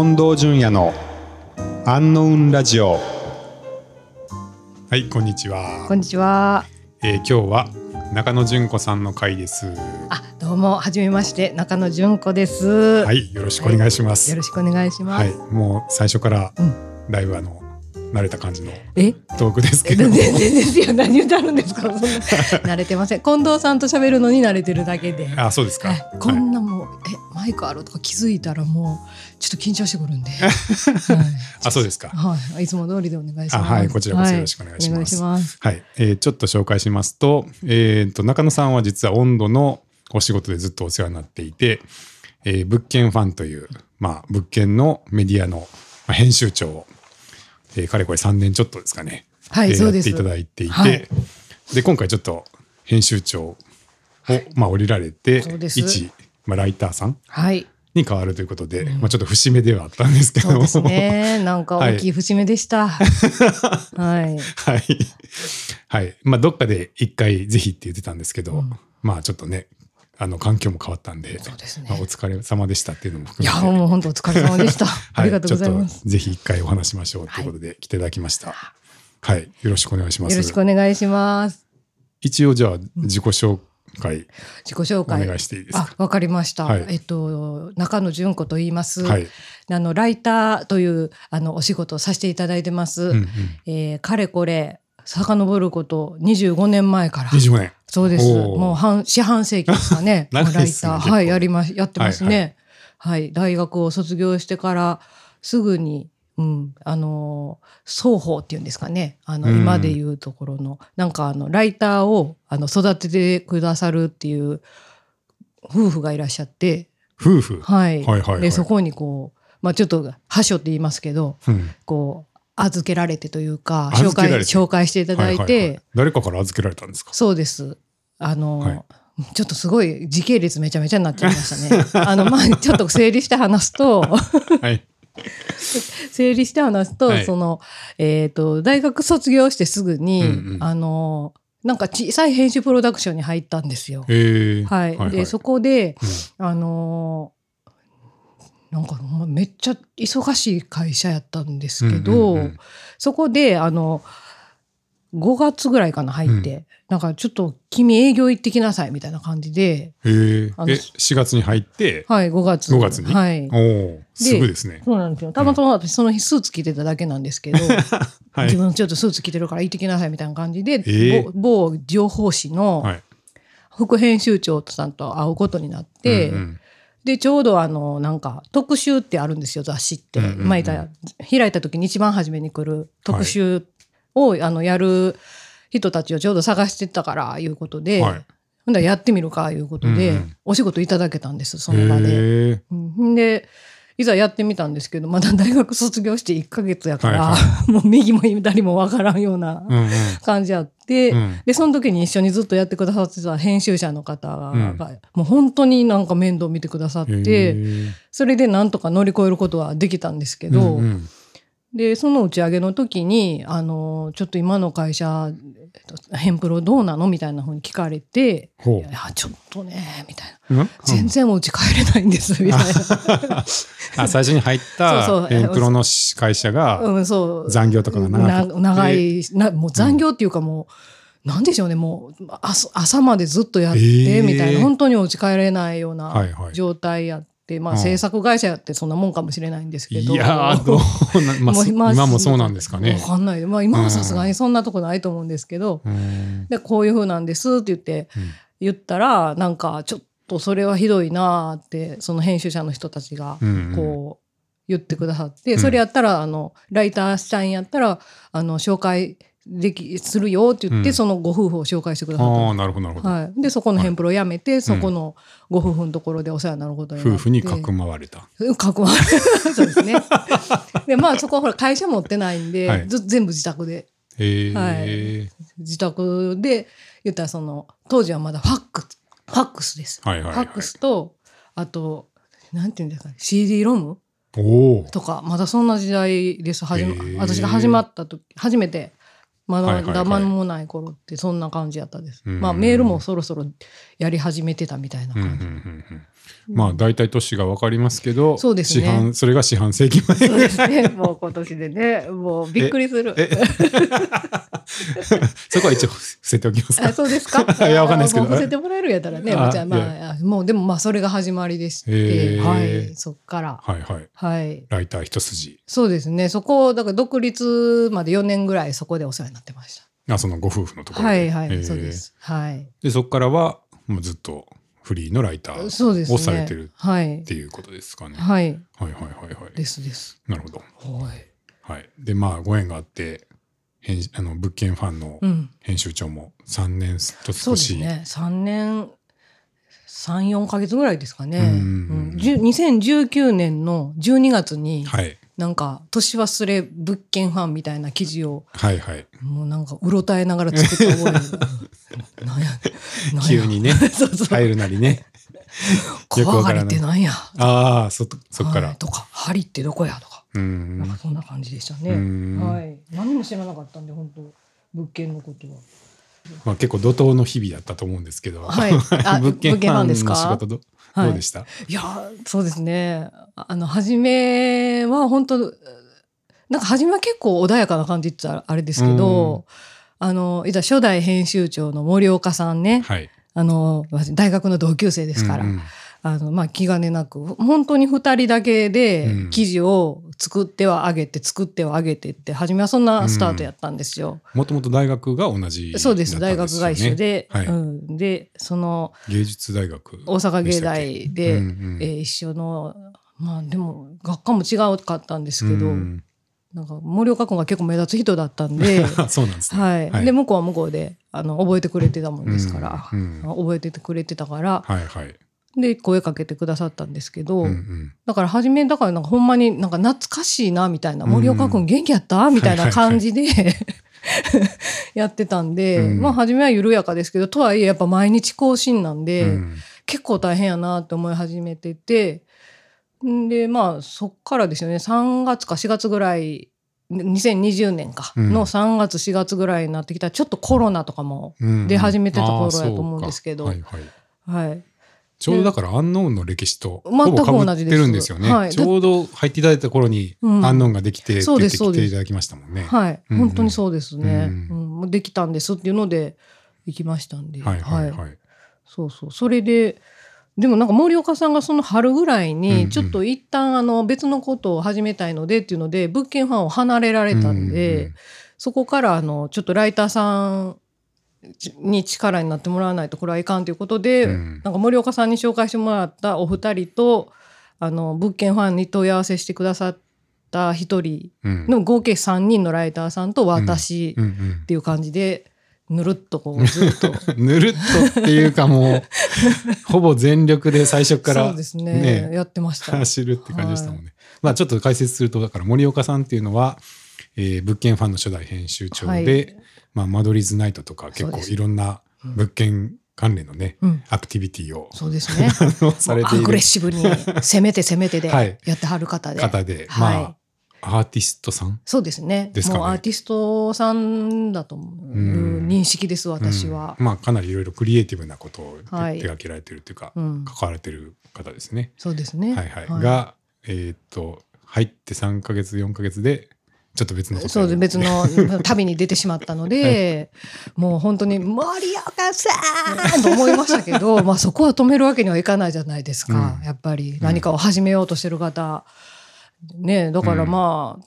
近藤淳也のアンノウンラジオはいこんにちはこんにちは。えー今日は中野純子さんの回ですあ、どうも、はじめまして、中野純子です。はいよろしくお願いしますよろしくお願いしまはいす。もう最初からうんだいぶあの慣れた感じのえ、トークですけど全も然ですよ。何言ってあるんですか？そんな慣れてません。近藤さんと喋るのに慣れてるだけで。あそうですか、はいこんなもう、え、マイクあるとか気づいたらもうちょっと緊張してくるんで。はい。あそうですかはい、いつも通りでお願いします。あはいこちらこそよろしくお願いしますはい。はい、えーちょっと紹介しますと,、えーと中野さんは実は温度のお仕事でずっとお世話になっていて、えー物件ファンという、まあ、物件のメディアのまあ編集長を、えーかれこれ3年ちょっとですかね、はいえーそうですやっていただいていて、はいで今回ちょっと編集長を、まあ、降りられて一、まあ、ライターさんはい。に変わるということで、まあ、ちょっと節目ではあったんですけどもそうですね。なんか大きい節目でした。はい。はい。はい。まあ、どっかで一回ぜひって言ってたんですけど、まあ、ちょっとね、あの、環境も変わったんで、そうですねまあ、お疲れ様でしたっていうのもいや、含めて。もう本当お疲れ様でした。ありがとうございますぜひ一回お話しましょうということで来ていただきました。はい。よろしくお願いします。よろしくお願いします。一応じゃあ、自己紹介自己紹お介。願いしていいですか？、あわかりました。はいえっと中野純子と言います。はい。あのライターというあのお仕事をさせていただいてます。うんうん。えーかれこれ遡ること25年前から。25年。そうです。もう半四半世紀ですかね ライターはいやりまやってますね。ははいい、大学を卒業してからすぐに。うん、あの双方っていうんですかね。あの、うん。今でいうところの。なんかあのライターをあの育ててくださるっていう夫婦がいらっしゃって、夫婦？はい。はいはいはい。でそこにこう、まあ、ちょっと覇所って言いますけどうん。こう預けられてというか紹介紹介していただいて、はいはいはい。誰かから預けられたんですか？そうです。あの、はい。ちょっとすごい時系列めちゃめちゃになっちゃいましたね。あのまあちょっと整理して話すとはい。整理して話すと、はい。そのえっ、と大学卒業してすぐに、うんうん。あのなんか小さい編集プロダクションに入ったんですよ。えー。はい、でそこで、うん。あのなんかめっちゃ忙しい会社やったんですけど、そこであの5月ぐらいかな入って、なんかちょっと君営業行ってきなさいみたいな感じで、えー、あのえ、4月に入って、はい、5月。5月に？はい。おお、すぐですね。そうなんですよ。たまたま私その日スーツ着てただけなんですけど、はい自。分ちょっとスーツ着てるから行ってきなさいみたいな感じで、えー某某情報誌のはい。副編集長さんと会うことになって、うんうんでちょうどあのなんか特集ってあるんですよ雑誌って、うんうんうん前いた開いた時に一番初めに来る特集を、あのやる人たちをちょうど探してたからいうことで、はい。ほんだらやってみるかいうことで、うんうん。お仕事いただけたんですその場で。うん。でいざやってみたんですけどまだ大学卒業して1ヶ月やから、は もう右も左もわからんようなうんうん。感じあって、うん。でその時に一緒にずっとやってくださってた編集者の方が、うん。もう本当になんか面倒見てくださっへてー。それでなんとか乗り越えることはできたんですけど、うんうんでその打ち上げの時にあのちょっと今の会社えっとヘンプロどうなのみたいなふうに聞かれて「ほいやちょっとね」みたいな。全然お家帰れないんですみたいな。あ最初に入った そうそう。エンプロの会社がうん、そう。残業とかが長くて。な長いな、もう残業っていうかもう、なんでしょうね、もう朝朝までずっとやって、えー。みたいな、本当にお家帰れないようない。状態やって、まあうん制作会社やってそんなもんかもしれないんですけど。いやーどうな、まあ、そもう今今もそうなんですかねわ。かんない。まあ今はさすがにそんなとこないと思うんですけど、うんで、こういう風なんですって言って、うん言ったら、なんかちょっとそれはひどいなーって、その編集者の人たちが、うんうんこう言ってくださって、うんそれやったらあのライターしたいんやったらあの紹介できするよって言って、うん。そのご夫婦を紹介してくださった。あなるほどなるほど、はい、でそこのヘンプロを辞めて、そこのご夫婦のところでお世話になることにな夫婦にかくまわれた。うん。かくまわれ そうですね。でまあそこはほら会社持ってないんで、はい。ず全部自宅で。へえ、はい。自宅で言ったらその当時はまだファックスファックスです、はいはいはい。ファックスとあとなんていうんですかね CD ロムとかまだそんな時代です。始ま私が始まった時初めてまだダマもない頃ってそんな感じやったです。うんまあメールもそろそろやり始めてたみたいなうんうん感じ。うんうんまあ大体年が分かりますけど、そうですね市販それが四半世紀前。そうですね。もう今年でね、もうびっくりする。え そこは一応伏せておきますかあ。そうですか？いやわかんないですけど伏せてもらえるんやったらね、あじゃあまいあ、もうでもまあそれが始まりでして、はい、そっから。はいはい。はい。ライター一筋。そうですね。そこ、だから独立まで4年ぐらいそこでお世話になってましあ、そのご夫婦のとこた。ろで。はいはい、へーそうです。はい。で、そこからはもうずっとフリーのライター。をされてるはいっ。ていうことですかね。はい。はいはいはいはい。ですです。なるほど。はい。はい。で、まあ、ご縁があって、編あの物件ファンのうん。編集長も3年とそう少し、ですね。3年、3、4ヶ月ぐらいですかね。うんうんじゅ2019年の12月に、はい。なんか、年忘れ物件ファンみたいな記事を、はいはい。もうなんか、うろたえながら作った覚え 急にね、そうそう。入るなりね。川張りってなんやああ、そ、そっから。はいとか、針ってどこやとか。うなんんかそんな感じでしたうね。んはい。何も知らなかったんで、本当物件のことは。まあ、結構怒涛の日々だったと思うんですけど、はいあ物件ファンの仕事どはい。どうでした、いや、そうですね。あの、初めは本当なんか初めは結構穏やかな感じって言ったらあれですけど、あの、いざ初代編集長の森岡さんね、はい。あの、私大学の同級生ですから、うんうん。あの、まあ、気兼ねなく、本当に二人だけでうん。記事を作ってはあげて、作ってはあげてって、初めはそんなスタートやったんですよ。もともと大学が同じ、そうです、大学が一緒。で、はいうん、で、その、芸術大学。大阪芸大で、うんうんえー一緒の、まあでも、学科も違うかったんですけど、うんなんか森岡君が結構目立つ人だったんで、そうなんですね。はい、はいで向こうは向こうであの覚えてくれてたもんですから、うんうん覚えててくれてたからはいはい。で声かけてくださったんですけど、うんうん。だから初めだからなんかほんまになんか懐かしいなみたいな、うん森岡君元気やったみたいなはいはいはい。感じでやってたんで、うん。まあ初めは緩やかですけどとはいえやっぱ毎日更新なんで、うん。結構大変やなって思い始めててんでまあそっからですよね3月か4月ぐらい2020年かうん。の3月4月ぐらいになってきたらちょっとコロナとかも、うん。出始めてた頃やと思うんですけどはい。はい、ちょうどだからアンノーンの歴史とほぼ被ってるんですよね。はい。ちょうど入っていただいた頃にうん。アンノーンができてってそう言っていただきましたもんね。はいうんうん。本当にそうですね、ううん。うできたんですっていうので行きましたんで、はいはいはい。そうそう。それででもなんか森岡さんがその春ぐらいにちょっと一旦あの別のことを始めたいのでっていうので物件ファンを離れられたんで、そこからあのちょっとライターさんに力になってもらわないとこれはいかんということで、うんなんか森岡さんに紹介してもらったお二人とあの物件ファンに問い合わせしてくださった一人うんの合計3人のライターさんと私うんっていう感じでぬるっとこうずっと。う んぬるっとっていうかもう ほぼ全力で最初からそうですねやってました。走るって感じでしたもんね。まあちょっと解説するとだから森岡さんっていうのは、えー物件ファンの初代編集長で、はいまあ、間取りズナイトとか結構いろんな物件関連のね、うんアクティビティをそうですね。されていアグレッるシブに攻めて攻めてではいやってはる方で。方で、はいまあアーティストさん？そうですね。ですかねもうアーティストさんだと思ううん認識です、私はうん。まあかなりいろいろクリエイティブなことを手はい手掛けられてるっていうか、うん関われてる方ですね。そうですね。はいはい。が、えーっと入って3か月4か月でちょっと別のことそう別の 旅に出てしまったので、もう本当に森岡さん！と思いましたけど、まあそこは止めるわけにはいかないじゃないですか。うん。やっぱり何かを始めようとしてる方。ねだからまあ、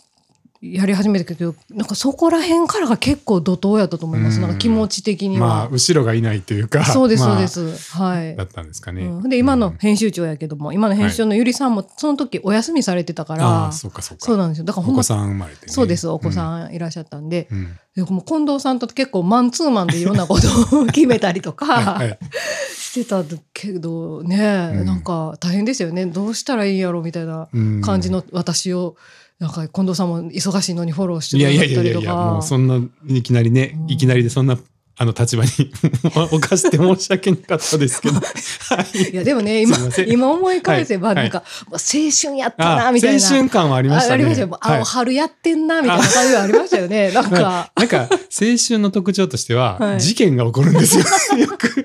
やり始めたけど、なんかそこら辺からが結構怒涛やったと思います。うんなんか気持ち的には。まあ後ろがいないというかそうです、まあそうです。はいだ。ったんですかね。うんで今の編集長やけども、今の編集長のゆりさんもその時お休みされてたから、ああそうかそうか。そうなんですよだからほんまお子さん生まれてね。そうですお子ん。さんいらっしゃったんで,、うんでもう近藤さんと結構マンツーマンでいろんなことを決めたりとか はいはいしてたけどね、うんなんか大変ですよねどうしたらいいんやろみたいなうん感じの私をなんか近藤さんも忙しいのにフォローしてくださったりといやいやいやもかうそんないきなりね、うんいきなりでそんなあの立場に 犯して申し訳なかったですけど。は いいやでもね今今思い返せばはいなんか、もう青春やったなあみたいな青春感はありましたね。あありましたよ。あ、はい春やってんなみたいな感じはありましたよね。なんか。なんか、青春の特徴としては、はい事件が起こるんですよ。よく。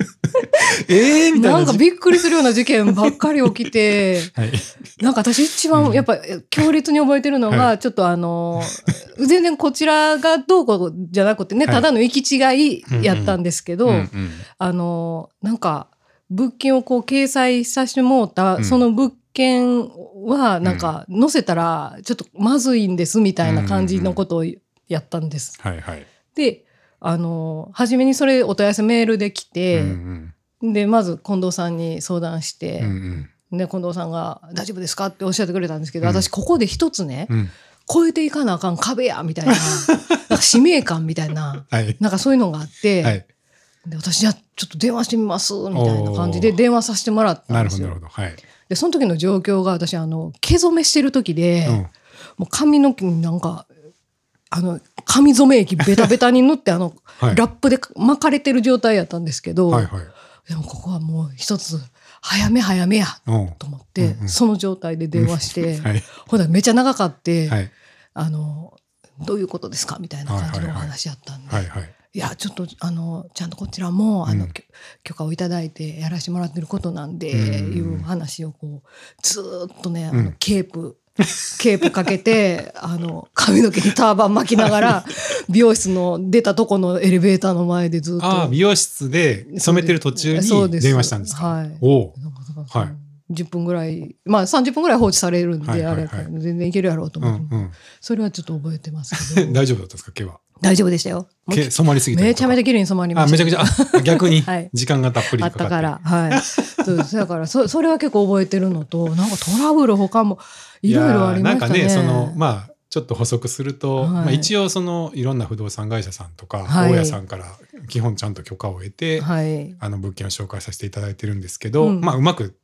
え えー、みたいな。なんかびっくりするような事件ばっかり起きて、はい。なんか私一番やっぱ強烈に覚えてるのが、はちょっとあの、全然こちらがどうこうじゃなくてね、はいただの行き違いやったんですけど、うんうんあの、なんか物件をこう掲載させてもうた、うんその物件はなんか載せたらちょっとまずいんですみたいな感じのことをやったんです。はいはい。で、あの、初めにそれお問い合わせメールで来て、うんで、まず近藤さんに相談して、うんうんで、近藤さんが大丈夫ですかっておっしゃってくれたんですけど、うん私ここで一つね、うん。超えていかなあかん壁や、みたいな、なんか使命感みたいな、はい。なんかそういうのがあって、はい。で私じゃあちょっと電話してみます、みたいな感じで電話させてもらったなんですよなる。ほど。はい。で、その時の状況が私、あの、毛染めしてる時で、うん。もう髪の毛になんか、あの、髪染め液ベタベタに塗って、あの、はい。ラップで巻かれてる状態やったんですけど、はいはい。でもここはもう一つ、早め早めや、うん。と思って、うんうんその状態で電話して、はい。ほらめちゃ長かって、はい。あの、どういうことですかみたいな感じのお話やったんで、はいはい。いや、ちょっと、あの、ちゃんとこちらも、あの、うん許可をいただいてやらせてもらってることなんで、うんいう話をこう、ずーっとね、あのうんケープ、ケープかけて、あの、髪の毛にターバン巻きながら、美容室の出たとこのエレベーターの前でずっと。ああ、美容室で染めてる途中に電話したんですか？はいおお。はい10分ぐらい、まあ30分ぐらい放置されるんで、はいはいはいあれやから全然いけるやろうとう思って、んうん。それはちょっと覚えてますけど。大丈夫だったんですか毛は？大丈夫でしたよ。毛染まりすぎてるめちゃめちゃ綺麗に染まりまあ、した。めちゃくちゃ、あ 逆に？はい時間がたっぷりあかかって。ったから。はい。そうです。だから、そ、それは結構覚えてるのと、なんかトラブル他もいろいろありましたね。なんかね、その、まあ、ちょっと補足すると、はいまあ、一応そのいろんな不動産会社さんとか、はい大家さんから基本ちゃんと許可を得て、はい。あの物件を紹介させていただいてるんですけど、うんまあうまく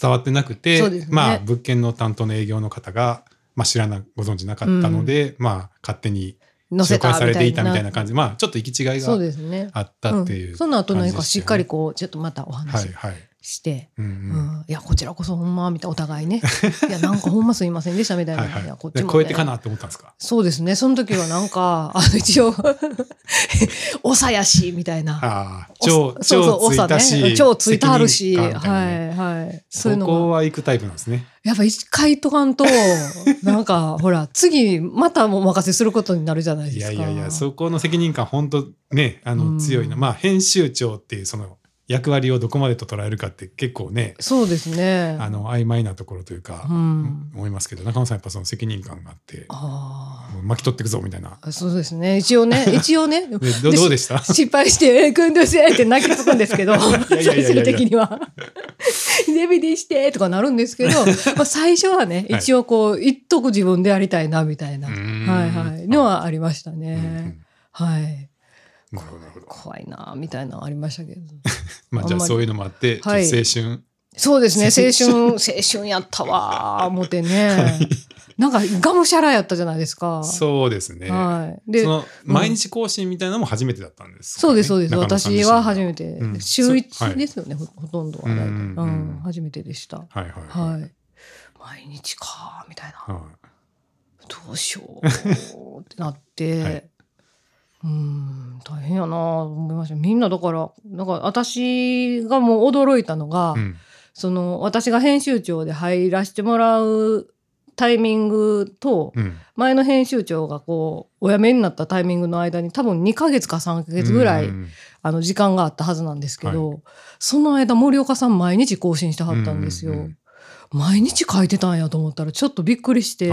伝わってなくて、ねまあ物件の担当の営業の方が、まあ、知らなご存知なかったので、まあ勝手に紹介されていたみたいなじ。感じまあちょっと行き違いが。あったっていう、んその後何かしっかり感こう、ちょっとまたお話はいはい。して、うんううんん、いや、こちらこそほんま、みたいな、お互いね。いや、なんかほんますいませんでした、みたいな。はいはいいや、こっちも、ね。で超えてかなって思ったんですか？そうですね。その時はなんか、あの、一応、おさやし、みたいな。ああお超そうそう超ついたし、長ね超ついてはるし、ねはい、はい。そういそうこのが。は行くタイプなんですね。やっぱ一回とかんと、なんか、ほら、次、またお任せすることになるじゃないですか。いやいやいや、そこの責任感、本当ね、あの、うん強いな。まあ、編集長っていう、その、役割をどこまでと捉えるかって結構ね、そうですね。あの、曖昧なところというか、うん。思いますけど、中野さんやっぱその責任感があって、巻き取っていくぞ、みたいな。あ。そうですね。一応ね、一応ね。でどどうでした？失敗して、えー、くんどせって泣きつくんですけど、最終的には。デビディしてとかなるんですけど、まあ最初はね、はい一応こう、言っとく自分でやりたいな、みたいな。はいはい。のはありましたね。はい。なるほど。怖いな、みたいなのありましたけど。まあ、じゃあそういうのもあって、はい春、そうですね、青青春、青春やったわー、思ってね。なんか、がむしゃらやったじゃないですか。そうですね。はい。でそ、の、毎日更新みたいなのも初めてだったんですかね、そうです、そうです。私は初めてう。ん週そう一はいですよね、ほほとんどは大体。ううんうんん、初めてでした。はいはいはい。はい。毎日か、みたいな。はいどうしようってなって、はいうん、大変やなと思いました。みんなだから、なんか私がもう驚いたのが、うんその私が編集長で入らせてもらうタイミングと、うん前の編集長がこうお辞めになったタイミングの間に多分2ヶ月か3ヶ月ぐらい、うんあの時間があったはずなんですけど、その間森岡さん毎日更新してはったんですよ。毎日書いてたんやと思ったらちょっとびっくりして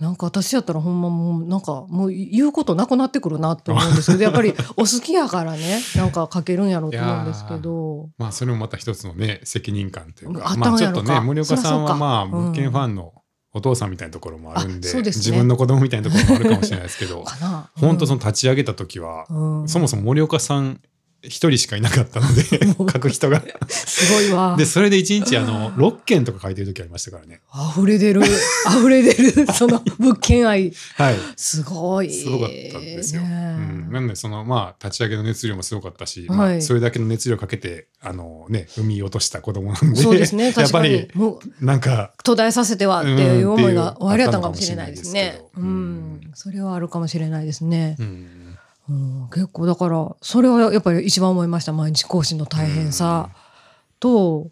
なんか私やったらほんまもうなんかもう言うことなくなってくるなって思うんですけど やっぱりお好きやからねなんか書けるんやろうと思うんですけど。まあそれもまた一つのね責任感というか。まあちょっとね森岡さんはまあうん物件ファンのお父さんみたいなところもあるんで,、ね。自分の子供みたいなところもあるかもしれないですけど かな。本当その立ち上げた時は、うん。そもそも森岡さん一人しかいなかったので書く人が。すごいわ。で、それで一日あの、6件とか書いてる時ありましたからね。溢れ出る。溢れ出る。その物件愛。はい。すごい。すごかったんですよ。ねうん、なんでそのまあ立ち上げの熱量もすごかったし、はい。まあ、それだけの熱量かけてあのね産み落とした子供なんでそうですね。やっ確かに。ぱりもうなんか途絶えさせてはっていう思いが終わりだったのかもしれないですね。ううんん。それはあるかもしれないですね、うんうん、結構だからそれはやっぱり一番思いました。毎日更新の大変さと、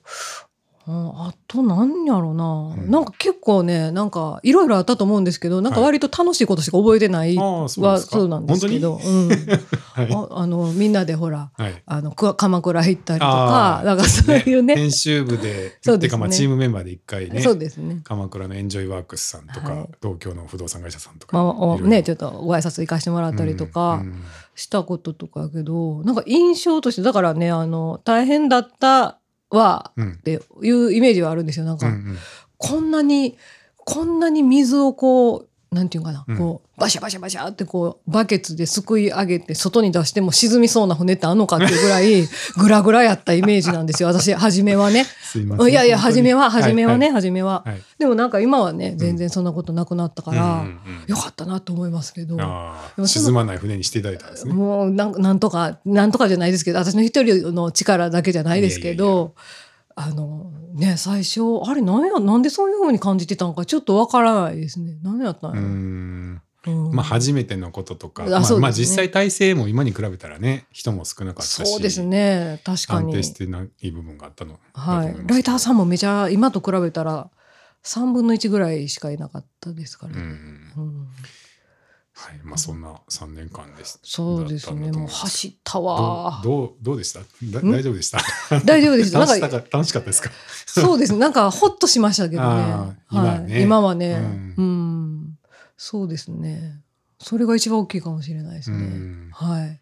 うん、あと何やろうな、うん。なんか結構ねなんかいろいろあったと思うんですけどなんか割と楽しいことしか覚えてないはそうなんですけど、うん、はい。ああのみんなでほらはい。あのく鎌倉行ったりとかなんかそういうね。編集部でそうですね。てかまあチームメンバーで一回ねそうですね。鎌倉のエンジョイワークスさんとか、はい。東京の不動産会社さんとか、まあ、ねちょっとご挨拶行かしてもらったりとかうん。したこととかやけど、なんか印象としてだからねあの大変だったはうん。っていうイメージはあるんですよ。なんか、うんうん。こんなにこんなに水をこうなんていうかな、うん。こうバシャバシャバシャってこうバケツですくい上げて外に出しても沈みそうな船ってあんのかっていうぐらい グラグラやったイメージなんですよ私。初めはね。すいやいや初めは初めはね、い。初めは。はい。でもなんか今はね全然そんなことなくなったから、うんうんうん。よかったなと思いますけど。沈まない船にしていただいたんですね。もうなんなんとかなんとかじゃないですけど私の一人の力だけじゃないですけどあのね最初あれなんやなんでそういうふうに感じてたのかちょっとわからないですね。何やったんうやうん。まあ初めてのこととか、あまあね。まあ実際体制も今に比べたらね人も少なかったしそうですね。確かに。安定してない部分があったのはい。ライターさんも、もめちゃ今と比べたら3分の1ぐらいしかいなかったですから、うん。うんはい。まあそんな3年間ですそうですね。もう走ったわ。どうどうどうでした？大丈夫でした？大丈夫ですなんかか楽しかったですか？そうですね。なんかほっとしましたけどね。今はねはい、今はね、ううん、そうですね。それが一番大きいかもしれないですね。うん。はい。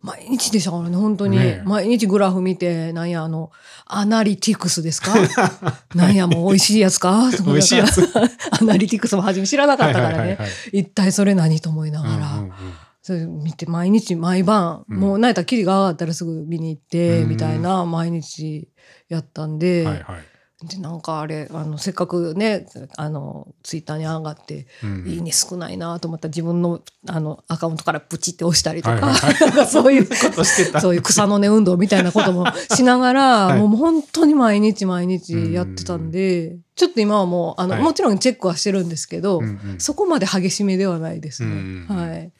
毎日でしたからね、本当に。ねえ。毎日グラフ見て、なんや、あの、アナリティクスですか？なんや、もう美味しいやつか？美味しいやつアナリティクスも初め知らなかったからね。はいはいはいはい。一体それ何と思いながら。うんうんうん。それ見て毎日毎晩、うん。もう泣いたらキリが上がったらすぐ見に行って、うん。みたいな毎日やったんで、はいはいでなんかあれあのせっかくねあのツイッターに上がって、うん。いいね少ないなと思ったら自分のあのアカウントからプチって押したりとか,、はいはい。はいなんかそういうことしてた。そういう草の根運動みたいなこともしながら、はい。もう本当に毎日毎日やってたんで、ちょっと今はもうあの、はい。もちろんチェックはしてるんですけど、うんうん。そこまで激しめではないですね。うん。はい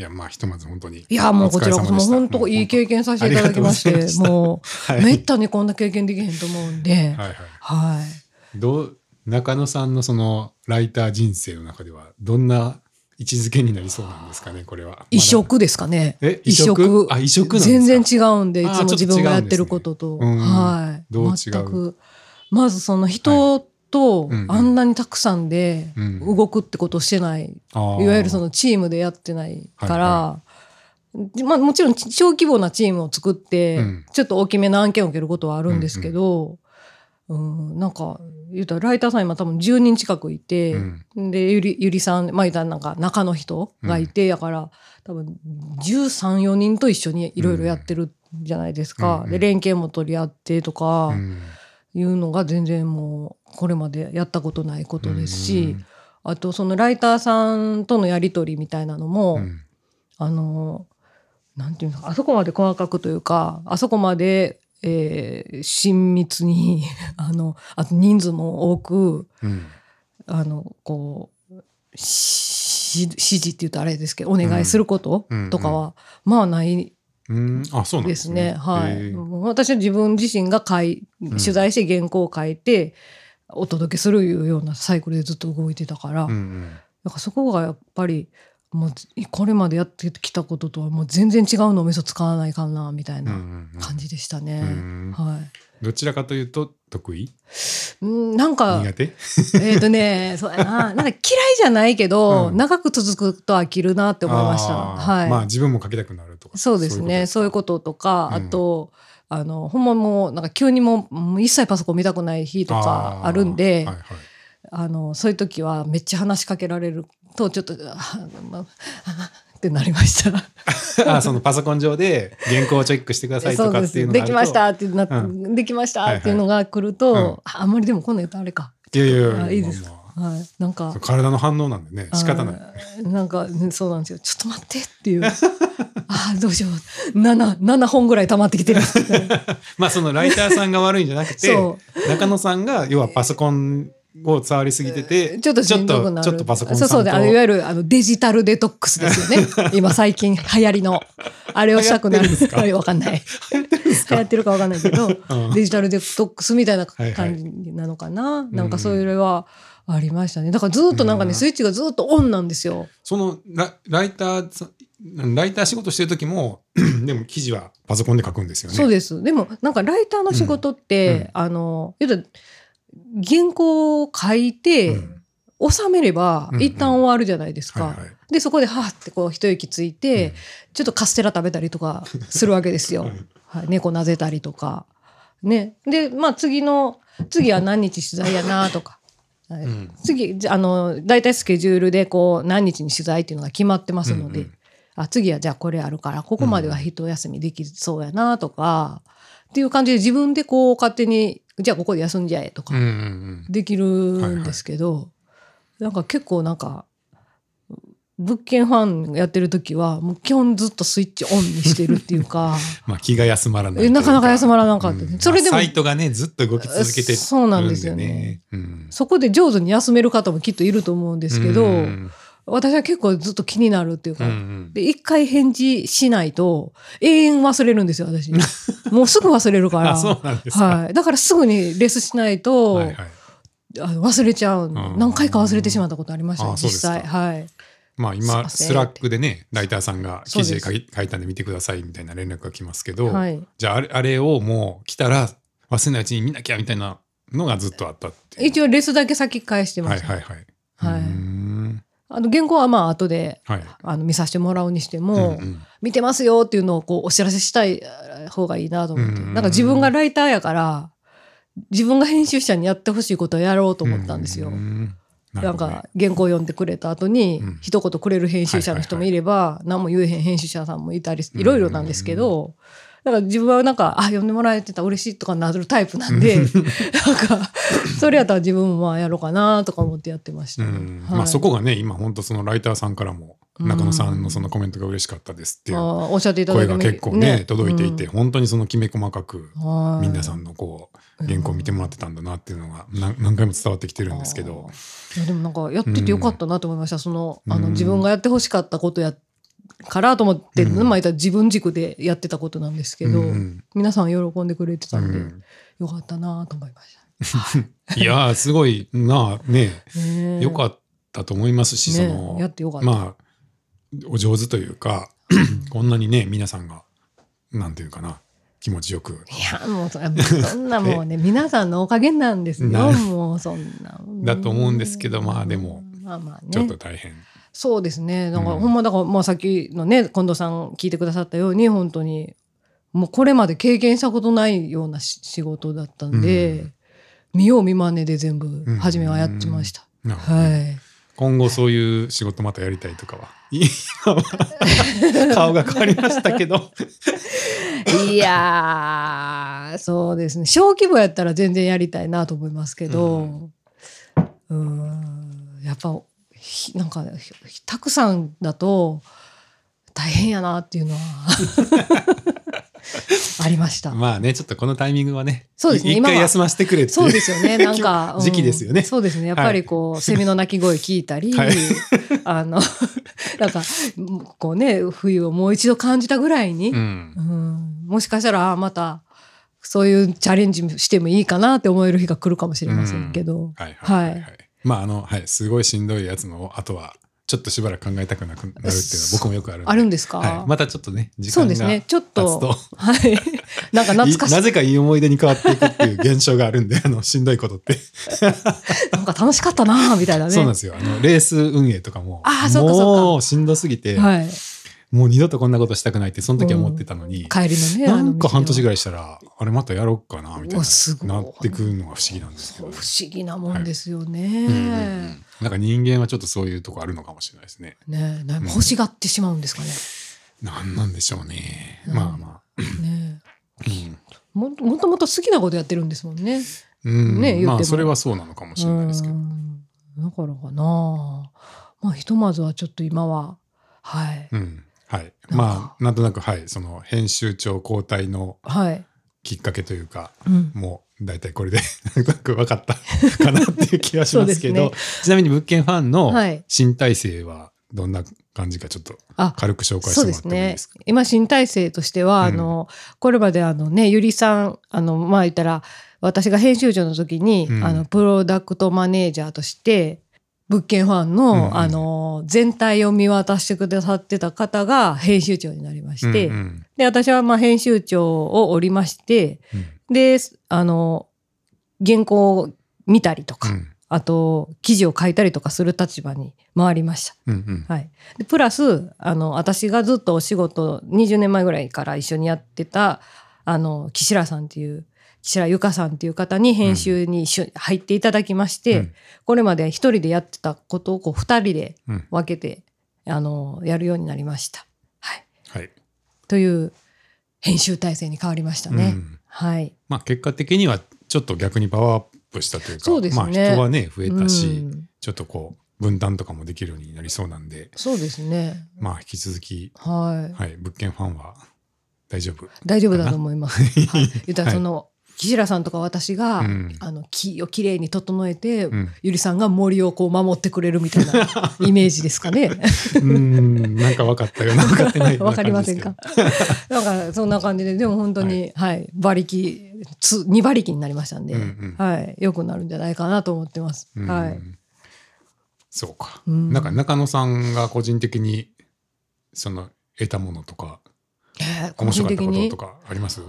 いやまあひとまず本当にいやもうこちらこそもう本当いい経験させていただきましてもう、はい。めったにこんな経験できへんと思うんで、はいはいはい。どう中野さんのそのライター人生の中ではどんな位置づけになりそうなんですかねこれは。異色ですかね。え異色あ異色全然違うんで、いつも自分がやってることと。うんはい。どう違う？全く。まずその人とうんうん。あんなにたくさんでうん。動くってことをしてない。あー。いわゆるそのチームでやってないから、はまあもちろん小規模なチームを作って、うん。ちょっと大きめな案件を受けることはあるんですけど、うんなんか言うたらライターさん今多分10人近くいて、うん。でゆりゆりさんまあ言うたらなんか中の人がいて、だから多分134人と一緒にいろいろやってるじゃないですか、うん。で連携も取り合ってとかうんいうのが全然もうこれまでやったことないことですし、うん。あとそのライターさんとのやり取りみたいなのも、うん。あのなんていうのあそこまで細かくというかあそこまで、えー親密に あのあと人数も多くうん。あのこうし指示って言うとあれですけどお願いすることうん。とかは、まあないうん。あそうなんですすね。はい、私は自分自身が書いん。取材して原稿を書いて、お届けするいうようなサイクルでずっと動いてたから、うんうん。かそこがやっぱりもうこれまでやってきたこととはもう全然違うのをみそ使わないかなみたいなん感じでしたね。うんはい。どちらかというと得意？うんなんか苦手？えっとね そうやな。なんか嫌いじゃないけど、うん。長く続くと飽きるなって思いました。はい、まあ自分も書きたくなる。とか。そうですねそういうこととか、うんあとあのほんまもうなんか急にもう一切パソコン見たくない日とかあるんではいはいあのそういう時はめっちゃ話しかけられるとちょっとあまああっってなりました。あそのパソコン上で原稿をチェックしてくださいとかっていうのができましたってな、うできましたっていうのが来ると、はいはいうんああんまりでもこんなん言ったらあれか。いやいやいやあいいですかまあまはい。なんかあ。体の反応なんでね仕方ないなんかねそうなんですよ。ちょっと待ってっていう。ああどうしよう。七七本ぐらい溜まってきてる。まあそのライターさんが悪いんじゃなくてそ中野さんが要はパソコンを触りすぎててちょっとしんどくなる。ちょっとパソコンそうそうで、あのいわるゆるあのデジタルデトックスですよね。今最近流行りの。あれをしたくなる。流行ってるんですか？わかんない。流行ってるか？わかんないけど、うんデジタルデトックスみたいなはい感じなのかな？いなんかそれはありましたね。だからずっとなんかね、うんスイッチがずっとオンなんですよ。そのラライターさライター仕事してる時も でも記事はパソコンで書くんですよねそうです。でもなんかライターの仕事って、うんうんあの、言うたら原稿を書いて、うん収めれば一旦終わるじゃないですか。でそこではーってこう一息ついて、うんちょっとカステラ食べたりとか するわけですよ。うんはい、猫なぜたりとか。ね。でまあ次の次は何日取材やなとか。はいうん次じゃあの大体スケジュールでこう何日に取材っていうのが決まってますので、うんうんあ次はじゃあこれあるからここまでは一休みできそうやなとか、っていう感じで自分でこう勝手にじゃあここで休んじゃえとかできるんですけど、なんか結構なんか物件ファンやってる時はもう基本ずっとスイッチオンにしてるっていうか まあ気が休まらないえなかなか休まらなかった。ね、うん。それでも、まあサイトがねずっと動き続けてるんで、ね、そうなんですよね。うん。そこで上手に休める方もきっといると思うんですけど、うん私は結構ずっと気になるっていうか、うんうん。で一回返事しないと永遠忘れるんですよ私。もうすぐ忘れるから。か、はい、だからすぐにレスしないと、はいはい。忘れちゃう。うん。何回か忘れてしまったことありましたね実際。はい。まあ今 Slack でねライターさんが記事で書い書いたんで見てくださいみたいな連絡が来ますけど、はい。じゃああれあれをもう来たら忘れないうちに見なきゃみたいなのがずっとあったっ一応レスだけ先返してまはいした、はい。はい。はいあの原稿はまあ後ではい。あの見させてもらうにしても、うんうん。見てますよっていうのをこうお知らせしたいえー方がいいなと思って、うんなんか自分がライターやから自分が編集者にやってほしいことをやろうと思ったんですよ。うんななん。るほどね。か原稿読んでくれた後にうん。一言くれる編集者の人もいれば何も言えへん編集者さんもいたりいろいろなんですけどだから自分はなんかあ読んでもらえてたら嬉しいとかなるタイプなんで なんかそれやったら自分もまあやろうかなとか思ってやってましたはい。まあそこがね今本当そのライターさんからもうん。中野さんのそのコメントが嬉しかったですっていうあーおっしゃっていただ声けが結構ね届いていてうん。本当にそのきめ細かくはい。皆さんのこう原稿を見てもらってたんだなっていうのが何何回も伝わってきてるんですけど。いやでもなんかやっててよかったなと思いました、そのあのうん。自分がやってほしかったことやからと思って、うん。まあ自分軸でやってたことなんですけど、うん皆さん喜んでくれてたんで、うん。よかったなと思いました。いやーすごいなあねねよかったと思いますし、ねそのやってよかった。まあお上手というか こんなにね皆さんがなんていうかな気持ちよく。いやもうそそんなもうね 皆さんのおかげなんですよ。なもうそんなだと思うんですけどまあでもまあまあね。ちょっと大変、そうですね。なんか、うん。ほんまだからまあさっきのね近藤さん聞いてくださったように本当にもうこれまで経験したことないようなし仕事だったんで、うん。見よう見まねで全部初めはやってました。なるほど。ねはい。今後そういう仕事またやりたいとかは？今 は顔が変わりましたけど。いやーそうですね。小規模やったら全然やりたいなと思いますけどうーん。やっぱひなんかひたくさんだと大変やなっていうのは ありました。まあねちょっとこのタイミングはねそうですねい一回休ませてくれってそうですよね。なんか、うん。時期ですよね。そうですね。やっぱりこう、セミの鳴き声聞いたり、はい。あの、なんか、こうね、冬をもう一度感じたぐらいに、ううん。んもしかしたら、あまた、そういうチャレンジしてもいいかなって思える日が来るかもしれませんけど、はいはいはい、ははいい、まああのはいすごいしんどいやつの後はちょっとしばらく考えたくなくなるっていうのは僕もよくあるんであるんですか、はい、またちょっとね時間がそうですね。ちょっ経つとと、はい。なんか懐かしい。いなぜかいい思い出に変わっていくっていう現象があるんであのしんどいことって、なんか楽しかったなみたいなね。そうなんですよあのレース運営とかもあーそうかそうかもうしんどすぎて、はい。もう二度とこんなことしたくないってその時は思ってたのに、帰りのね。なんか半年ぐらいしたらあれまたやろうかなみたいななってくるのが不思議なんですけど、不思議なもんですようんうんうねん。なんか人間はちょっとそういうとこあるのかもしれないですね。ねえ、ん欲しがってしまうんですかね。なんなんでしょうね。うんまあまねあ。えももともと好きなことやってるんですもんね。うん、うんねまあそれはそうなのかもしれないですけど。うんだからかな。まあひとまずはちょっと今ははい、うん。はい。まあ、なんとなく、はい、その編集長交代のはい、きっかけというか、うん、もう大体これで なんとなく分かった かなっていう気がしますけど、そうでちなみに物件ファンのはい。新体制はどんな感じかちょっとあ軽く紹介してもらってもいいですか？今新体制としては、うん。あのこれまであのねゆりさんあのまあ言ったら私が編集長の時に、うん。あのプロダクトマネージャーとして物件ファンの,、うんうん。あの全体を見渡してくださってた方が編集長になりまして、うんうん。で私はまあ編集長をおりましてうん。であの原稿を見たりとか、うん。あと記事を書いたりとかする立場に回りました。うんうん。はい、でプラスあの私がずっとお仕事20年前ぐらいから一緒にやってたあの岸良さんっていう岸良由香さんっていう方に編集に入っていただきまして、うんこれまで一人でやってたことをこう二人でうん分けてあのやるようになりました。はい、はい。という編集体制に変わりましたね。うんはい、まあ結果的にはちょっと逆にパワーアップしたというか、そうですねまあ人はね、増えたし、うんちょっとこう分担とかもできるようになりそうなんで、そうですね。まあ引き続き、はい、はい、物件ファンは大丈夫。大丈夫だと思います。はい、言ったらはいその、岸良さんとか私が、うんあの木をきれいに整えて、うんゆりさんが森をこう守ってくれるみたいな イメージですかね。うん、なんか分かったような 分かってないようわなかりませんか？だからそんな感じででも本当に、はい、馬力つ二馬力になりましたんで、うんうんはい、良くなるんじゃないかなと思ってます。うんはい。そうか。うんなんか中野さんが個人的にその得たものとかえー個面白かったこととかあります？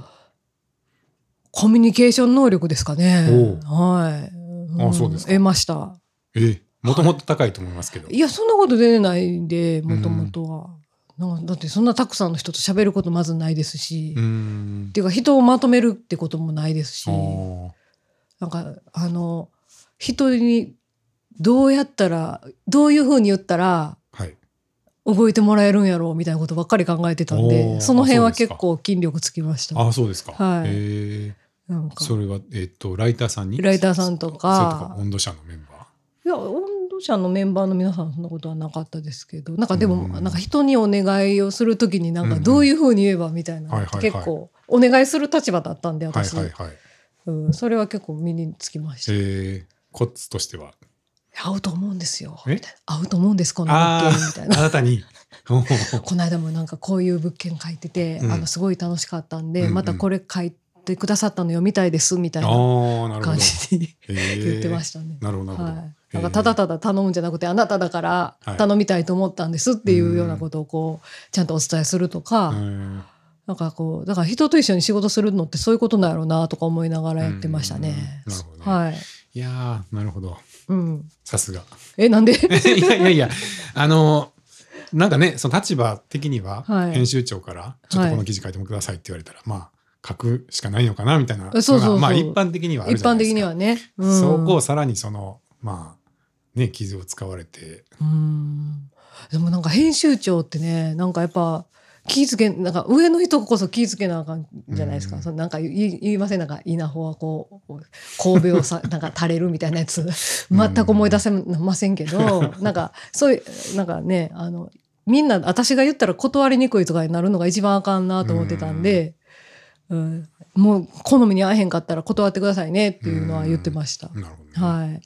コミュニケーション能力ですかね。おはい。あそうですか得ました。え、もともと高いと思いますけど。いや、そんなこと出てないんで、もともとは。なんかだってそんなたくさんの人と喋ることまずないですし、うっん。ていうか人をまとめるってこともないですしなんかあの人にどうやったらどういうふうに言ったらはい。動いてもらえるんやろうみたいなことばっかり考えてたんおでーその辺は結構筋力つきました。ああ、そうですか。はいえなんかそれはえっとライターさんに？ライターさんとかか温度社のメンバー？いや温度社のメンバーの皆さんそんなことはなかったですけどなんかでも、うんなんか人にお願いをするときになんかどういうふうに言えばみたいな結構お願いする立場だったんではい私、はいはい。うん、それは結構身につきました。えー、コツとしては？合うと思うんですよ。え？みたいな合うと思うんですこのあ物件みたいな。あ、あなたに。この間もなんかこういう物件書いてて、うんあのすごい楽しかったんで、うんうんまたこれ書いてくださったの読みたいですみたいあな感。じにえー言ってましたね。なるほどなるほど。はい、なんかただただ頼むんじゃなくてあなただからはい頼みたいと思ったんですっていうようなことをこうちゃんとお伝えするとか、えーなんかこうだから人と一緒に仕事するのってそういうことなんやろうなとか思いながらやってましたね。うんなるほどねはい。いやー、なるほど。うん。さすが。えなんで？いやいやいや、あの、なんかね、その立場的には、はい編集長から、ちょっとこの記事書いてもくださいって言われたら、まあ、書くしかないのかな、みたいな。そうそうまあ、一般的にはある一般じゃないですか。的にはね。うん。そこをさらにその、まあ、ね、傷を使われて、うん。でもなんか編集長ってねなんかやっぱ気ぃつけなんか上の人こそ気ぃつけなあかんじゃないですか、うん。そのなんか言い言いません。なんか稲穂はこう神戸をさ なんか垂れるみたいなやつ。全く思い出せませんけど、なんかそういうなんかねあのみんな私が言ったら断りにくいとかになるのが一番あかんなと思ってたんで、うんもう好みに合えへんかったら断ってくださいねっていうのは言ってました。なるほど、ね。はい。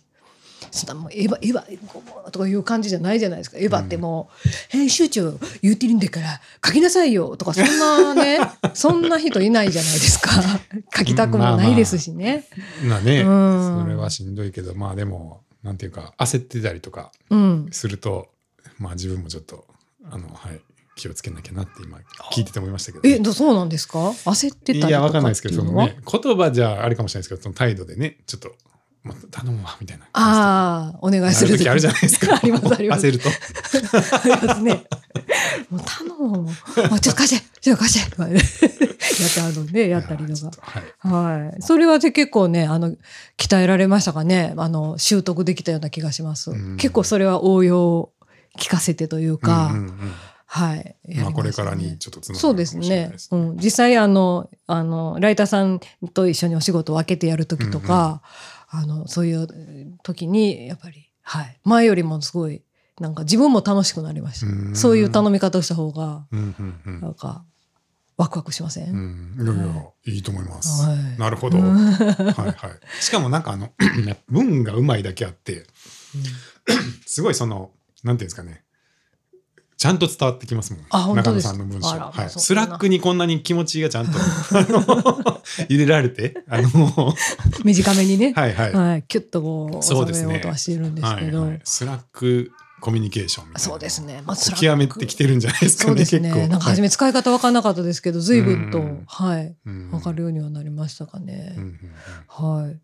そんなもうエヴァエヴァとかいう感じじゃないじゃないですか。エヴァってもう、編集長言ってるんだから書きなさいよとかそんなね そんな人いないじゃないですか。書きたくもないですしね。まあね、うんそれはしんどいけど、まあでも、なんていうか、焦ってたりとかうん。すると、まあ自分もちょっと、あの、はい、気をつけなきゃなって今、聞いてて思いましたけど、えどそうなんですか？焦ってたりとかいや、わかんないですけど、そのね、言葉じゃあれかもしれないですけど、その態度でね、ちょっと、また頼むわ、みたいな。ああお願いする時あるじゃないですか。ありますあります焦ると。ありますね。もう頼むもうちょっと貸して、ちょっと貸して。やってあのね、やったりとか。はい。はい。それは結構ね、あの、鍛えられましたかね？あの、習得できたような気がします。うん結構それは応用聞かせてというか、うんうんうんはい。やりまあこれからにちょっとつながそうでするかもしれないねうん、実際あの、あの、ライターさんと一緒にお仕事を分けてやるときとか、あの、そういう時に、やっぱり、はい。前よりもすごい、なんか自分も楽しくなりました。うんそういう頼み方をした方が、うんうんうんなんか、ワクワクしません、うん、いやいや、いいと思います。はいなるほど。うんはいはい。しかもなんかあの、文がうまいだけあって、すごいその、なんていうんですかね。ちゃんと伝わってきますもん。あ本当です中野さんの文章。はい。 Slack にこんなに気持ちがちゃんと入 れられて、あの、短めにね、はいはい。はい、キュッとこう、そうですねはしているんですけど、はいはいスラックコミュニケーションみたいな。そうですね。まあ、極めてきてるんじゃないですかね、そうですね。結構。なんか初め使い方分からなかったですけど、随分と、うんはい、うん分かるようにはなりましたかね。はい。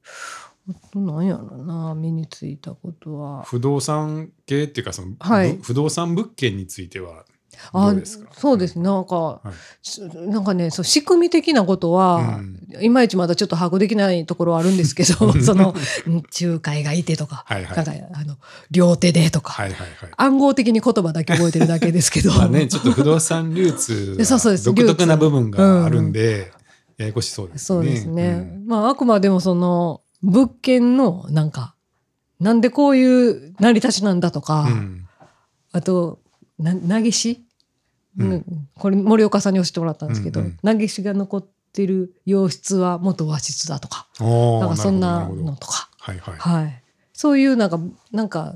あと何やろな、身についたことは。不動産系っていうかその、はいぶ不動産物件についてはどあうですか？そうですね。なんか、はいすなんかね、そう仕組み的なことは、うんいまいちまだちょっと把握できないところはあるんですけど、その、うん仲介がいてとか、はいはいなんか、あの、両手でとか、はいはいはい。暗号的に言葉だけ覚えてるだけですけど。まあね、ちょっと不動産流通そうそうですは独特な部分があるんで、ややこしそうですね。そうですね。まあ、あくまでもその、物件の、なんか、なんでこういう成り立ちなんだとか、うん。うんあと、な投げし、うん。うん。これ森岡さんに教えてもらったんですけど、うんうん。投げしが残ってる洋室は元和室だとか、なんかそんなのとか、はいはい。はい。そういうなんか、なんか、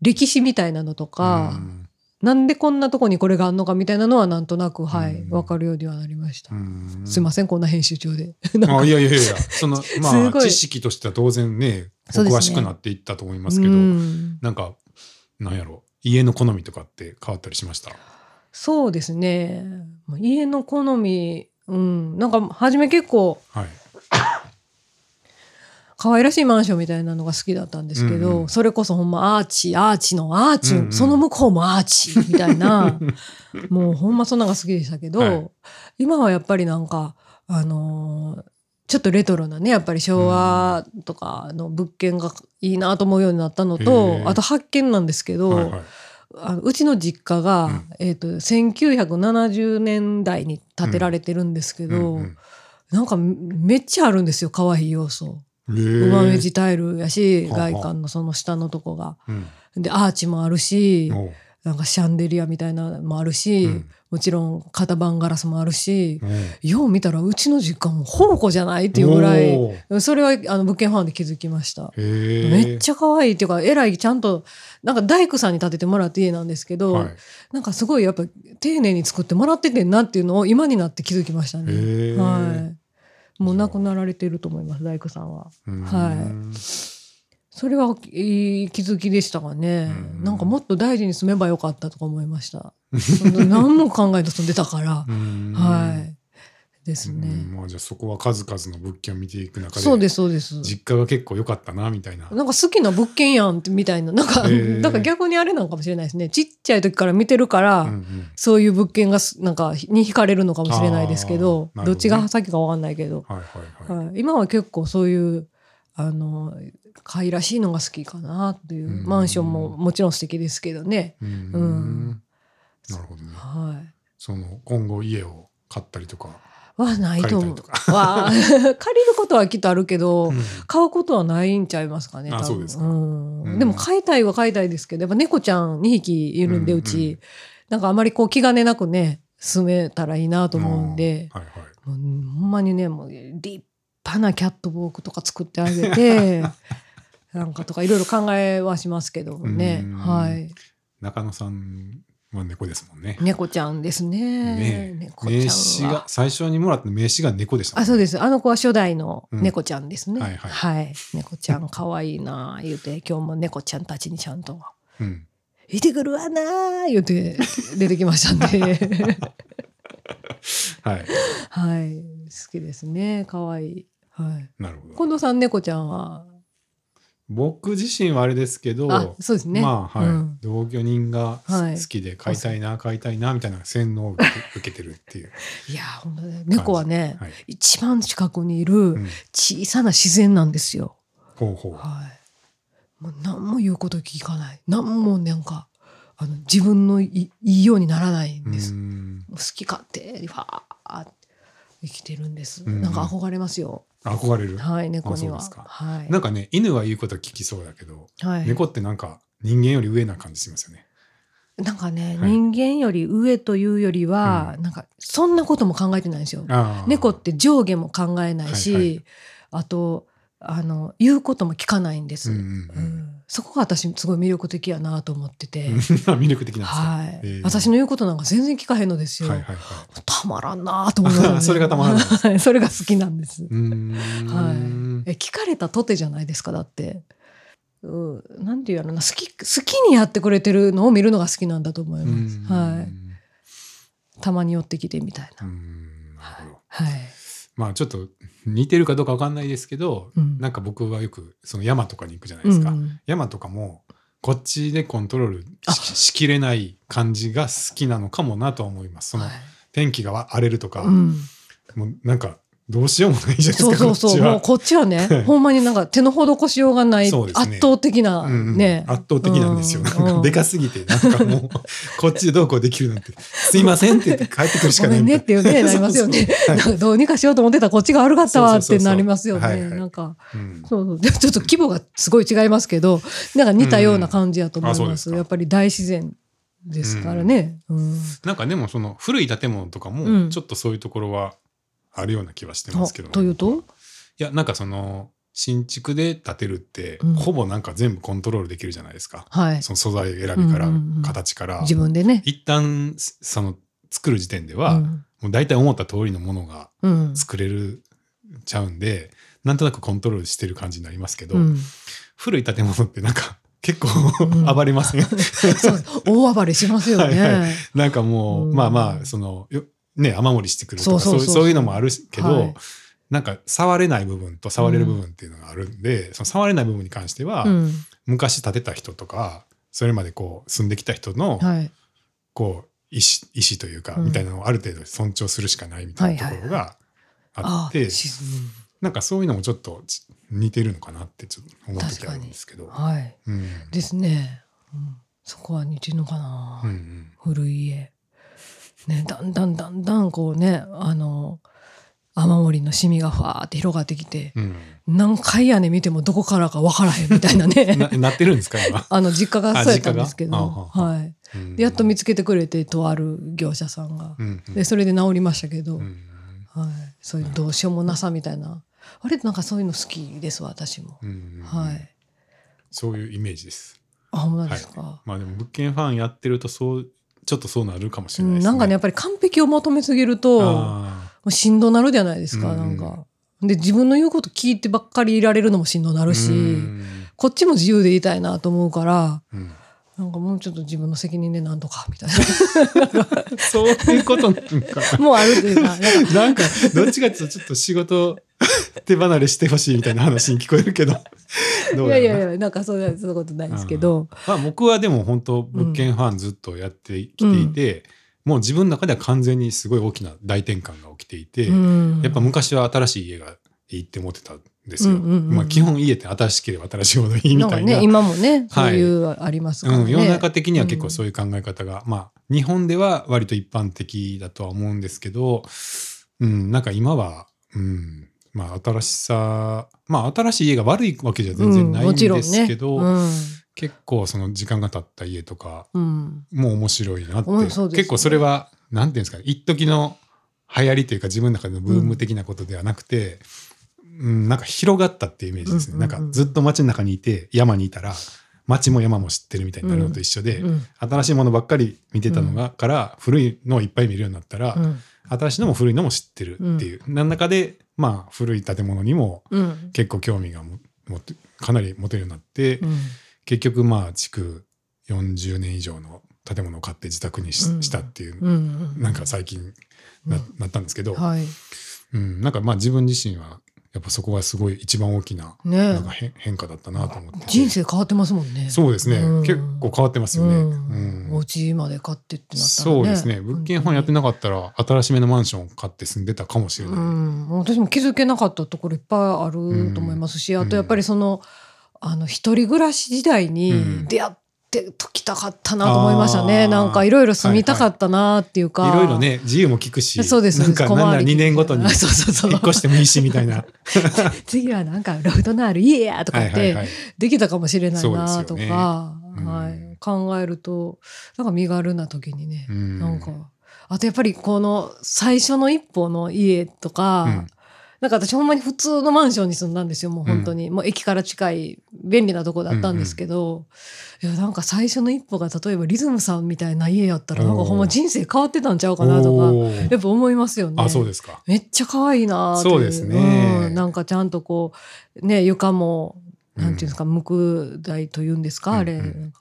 歴史みたいなのとか、うんなんでこんなとこにこれがあんのかみたいなのはなんとなく、はい、うんわかるようにはなりました。うん。すいません、こんな編集長で。あいやいやいや、その、ますあ、知識としては当然ね、詳しくなっていったと思いますけど、うん。なんか、なんやろ、家の好みとかって変わったりしました？そうですね。まあ家の好み、うん、なんか初め結構はい。可愛らしいマンションみたいなのが好きだったんですけど、うんうん。それこそほんまアーチ、アーチのアーチ、うんうん。その向こうもアーチ みたいな、もうほんまそんなのが好きでしたけど、はい。今はやっぱりなんか、あのーちょっとレトロなね、やっぱり昭和とかの物件がいいなと思うようになったのと、へーあと発見なんですけど、はいはい。あのうちの実家が、うん。えー、と1970年代に建てられてるんですけど、うんうんなんかめっちゃあるんですよ可愛い要素。馬目地タイルやし外観のその下のとこが。うん。でアーチもあるしなんかシャンデリアみたいなのもあるし、うん。もちろん型番ガラスもあるし、おうよう見たらうちの実家も宝庫じゃないっていうぐらいそれはあの物件ファンで気づきました。めっちゃ可愛いっていうかえらいちゃんとなんか大工さんに建ててもらった家なんですけど、はい。なんかすごいやっぱ丁寧に作ってもらっててんなっていうのを今になって気づきましたね。はい。もう亡くなられてると思います大工さんは。うんはいそれはいい気づきでしたがね、うんなんかもっと大事に住めばよかったとか思いました。何も考えず住んでたからう、んはい。ですうんね。まあじゃあそこは数々の物件を見ていく中でそうですそうです。実家が結構良かったなみたいな。なんか好きな物件やんみたいな、なんか、へーなんか逆にあれなんかもしれないですね。ちっちゃい時から見てるから、うんうんそういう物件がすなんかに惹かれるのかもしれないですけどねどっちが先かわかんないけど、はいはいはい。はい、今は結構そういうあの可愛らしいのが好きかなっていううんマンションももちろん素敵ですけどね。うんうんなるほどね。はその今後家を買ったりとか。い、はないと思う。借りたりとわあ 借りることはきっとあるけど、うん買うことはないんちゃいますかね。多分あそうですかんうんでも飼いたいは飼いたいですけど、やっぱ猫ちゃん2匹いるんで、うんうち、なんかあまりこう気兼ねなくね、住めたらいいなと思うんで、はいはい。もうほんまにね、もう立派なキャットウォークとか作ってあげて、なんかとかいろいろ考えはしますけどもねうん。はい。中野さんは猫ですもんね。猫ちゃんですね。ね猫名刺はが。最初にもらった名刺が猫でしたもんあ、そうです。あの子は初代の猫ちゃんですね。うんはいはいはい。猫ちゃん可愛いなあ言うて、今日も猫ちゃんたちにちゃんと、うん。いてくるわなあ言うて出てきましたんで。はい。はい。好きですね。可愛い。はい。なるほど。近藤さん、猫ちゃんは僕自身はあれですけど、あそうですねまあはい、うん同居人がはい好きで飼いたいな、飼いたいなみたいな洗脳を受けてるっていう。いや本当ね猫はね、はい。一番近くにいるうん、小さな自然なんですよ。ほうほう。はい。もう何も言うこと聞かない。何もなんかあの自分のい言いようにならないんうです。ん好き勝手にファーって生きてるんです。うんなんか憧れますよ。憧れる。はい猫には。あそうですかはい。なんかね、犬は言うこと聞きそうだけど、はい、猫ってなんか人間より上な感じしますよね。なんかね、はい人間より上というよりは、うなんかそんなことも考えてないんですよ。猫って上下も考えないし、はいはいあとあの言うことも聞かないんです。うんうんうんそこが私すごい魅力的やなと思ってて、う ん魅力的なんですか？はい、えー私の言うことなんか全然聞かへんのですよ。はいはいはい。たまらんなと思います、ね、それがたまらない はいそれが好きなんです。うーん。え聞かれたとてじゃないですかだって。うなんていうやろな好き好きにやってくれてるのを見るのが好きなんだと思います。うんはい。たまに寄ってきてみたいな。うんなるほど。はい。まあちょっと似てるかどうかわかんないですけど、うん。なんか僕はよくその山とかに行くじゃないですか。うん山とかもこっちでコントロールあ。ししきれない感じが好きなのかもなとは思います。そのはい。天気が荒れるとか、うん。もうなんかどうしようもないじゃないですか。そうそうそう。もうこっちは。こっちはね、ほんまになんか手の施しようがない、圧倒的なね。圧倒的なんですよ。うなんかでかすぎて、なんかもう、こっちでどうこうできるなんて、すいませんって言って帰ってくるしかないみたいっていうね、なりますよね。どうにかしようと思ってたらこっちが悪かったわってなりますよね。なんか、うんそうそう。でちょっと規模がすごい違いますけど、なんか似たような感じやと思います。やっぱり大自然ですからね。うん。なんかでもその古い建物とかうもんちょっとそういうところはあるような気はしてまあすけど、というと？いやなんかその新築で建てるって、うん。ほぼなんか全部コントロールできるじゃないですか。はい。その素材選びから、うんうんうん形から。自分でね。一旦その作る時点では、うん。もう大体思った通りのものがうん。作れるちゃうんでなんとなくコントロールしてる感じになりますけど、うん。古い建物ってなんか結構うん。暴れません、そう大暴れしますよね。はいはなんかもう、うん。まあまあそのよね雨漏りしてくるとかそういうのもあるけど、はいなんか触れない部分と触れる部分っていうのがあるんで、その触れない部分に関しては、うん。昔建てた人とかそれまでこう住んできた人の、はい。こう意思意思というか、うんみたいなのをある程度尊重するしかないみたいなところがあって、しなんかそういうのもちょっとち似てるのかなってちょっと思う時あるんですけど。はい。うんですね。うんそこは似てるのかな。うんうん古い家。ね、だんだんだんだんこうね、あの、雨漏りのシミがファーって広がってきて、うん何回屋根見てもどこからか分からへんみたいなね。ななってるんですか今？あの、実家があそうやったんですけど、ははい。うんでやっと見つけてくれて、とある業者さんが。うんうんで、それで治りましたけど、うんはい。そういうどうしようもなさみたいな。あれなんかそういうの好きですわ、私も。うんはい。そういうイメージです。あ、ほんまですか？まあでも物件ファンやってるとそうちょっとそうなるかもしれうん、ないですね。なんかねやっぱり完璧を求めすぎるともあうしんどなるじゃないですか、うんなんか。で自分の言うこと聞いてばっかりいられるのもしんどなーるし、うんこっちも自由でいたいなと思うからうんなんかもうちょっと自分の責任でなんとかみたい そういうことなんか。な もうあるというかなんかなんかどっちかっていうとちょっと仕事 手離れしてほしいみたいな話に聞こえるけど。どういやいやいやなんかそういうそういうことないですけど、まあ僕はでも本当物件ファンずっとやってきていて、もう自分の中では完全にすごい大きな大転換が起きていて、うん。やっぱ昔は新しい家がいいって思ってたんですよ。うんうんうんうん。まあ基本家って新しければ新しいほどいいみたいな。ね今もねそうはいいうありますからね、うん、世の中的には結構そういう考え方が、まあ日本では割と一般的だとは思うんですけど、うん、なんか今は、うん、まあ新しさ、まあ新しい家が悪いわけじゃ全然ないんですけど、うんもちろんね。結構その時間が経った家とかうん。うんも面白いなって、ね。結構それは、なんていうんですかね、一時の流行りというか自分の中でのブーム的なことではなくて、うん、なんか広がったっていうイメージですね。うんうんうんなんかずっと街の中にいて山にいたら、街も山も知ってるみたいになるのと一緒で、うん。新しいものばっかり見てたのが、から古いのをいっぱい見るようになったら、うん新しいのも古いのも知ってるっていう、何らかでまあ古い建物にもうん。結構興味がも持ってかなり持てるようになって、うん。結局まあ築40年以上の建物を買って自宅にし,、うん。たっていう、うんなんか最近な,、なったんですけど、はい。うん、なんかまあ自分自身はやっぱそこがすごい一番大きなね。なんか変変化だったなと思って。て人生変わってますもんね。そうですね、うん。結構変わってますよね、うん。うん。お家まで買ってってなったら、ね、そうですね。物件ファンやってななかったら新しめのマンションを買って住んでたかもしれない、うん、私も気づけなかったところいっぱいあると思いますし、うん。あとやっぱりそのあの一人暮らし時代うん。に出会ってときたかったなと思いましたね、なんかいろいろ住みたかったなっていうか、いろいろね自由も聞くしそうですなんかなんなら2年ごとに そうそうそう。引っ越してもいいしみたいな。次はなんかロフトのある家やとかってできたかもしれないなとか、うんはい、考えるとなんか身軽な時にね、うん。なんかあとやっぱりこの最初の一歩の家とか、うんなんか私ほんまに普通のマンションに住んだんですよもう本当に、もう駅から近い便利なとこだったんですけど、いやなんか最初の一歩が例えばリズムさんみたいな家やったらなんかほんま人生変わってたんちゃうかなとかやっぱ思いますよね。あそうですか。めっちゃ可愛いなそうですね。うん。なんかちゃんとこうね床もなんていうんですか、無垢台というんですか、あれ、うん。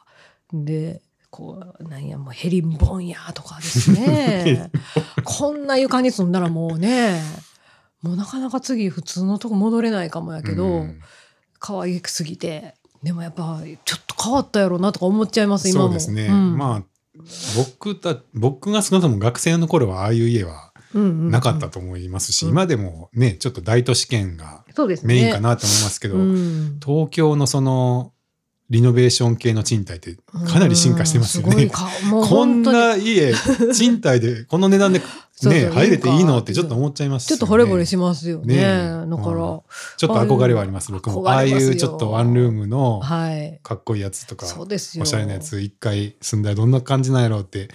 うんでこうなんやもうヘリンボンやとかですね。こんな床に住んだらもうねもうなかなか次普通のとこ戻れないかもやけど、うん。可愛すぎて。でもやっぱちょっと変わったやろうなとか思っちゃいます今も。そうですね、うん。まあ僕た僕が少なくとも学生の頃はああいう家はうんうんうん。なかったと思いますし、うん。今でもねちょっと大都市圏がそうですね。メインかなと思いますけど、うん。東京のそのリノベーション系の賃貸ってかなり進化してますよね。こんな家賃貸でこの値段でね 入れていいの？ってちょっと思っちゃいますちょっと惚れ惚れしますよね。ねえ。だから、うん。ちょっと憧れはあります僕も。ああいうちょっとワンルームのはい。かっこいいやつとかそうですよ。おしゃれなやつ一回住んだらどんな感じなんやろうって、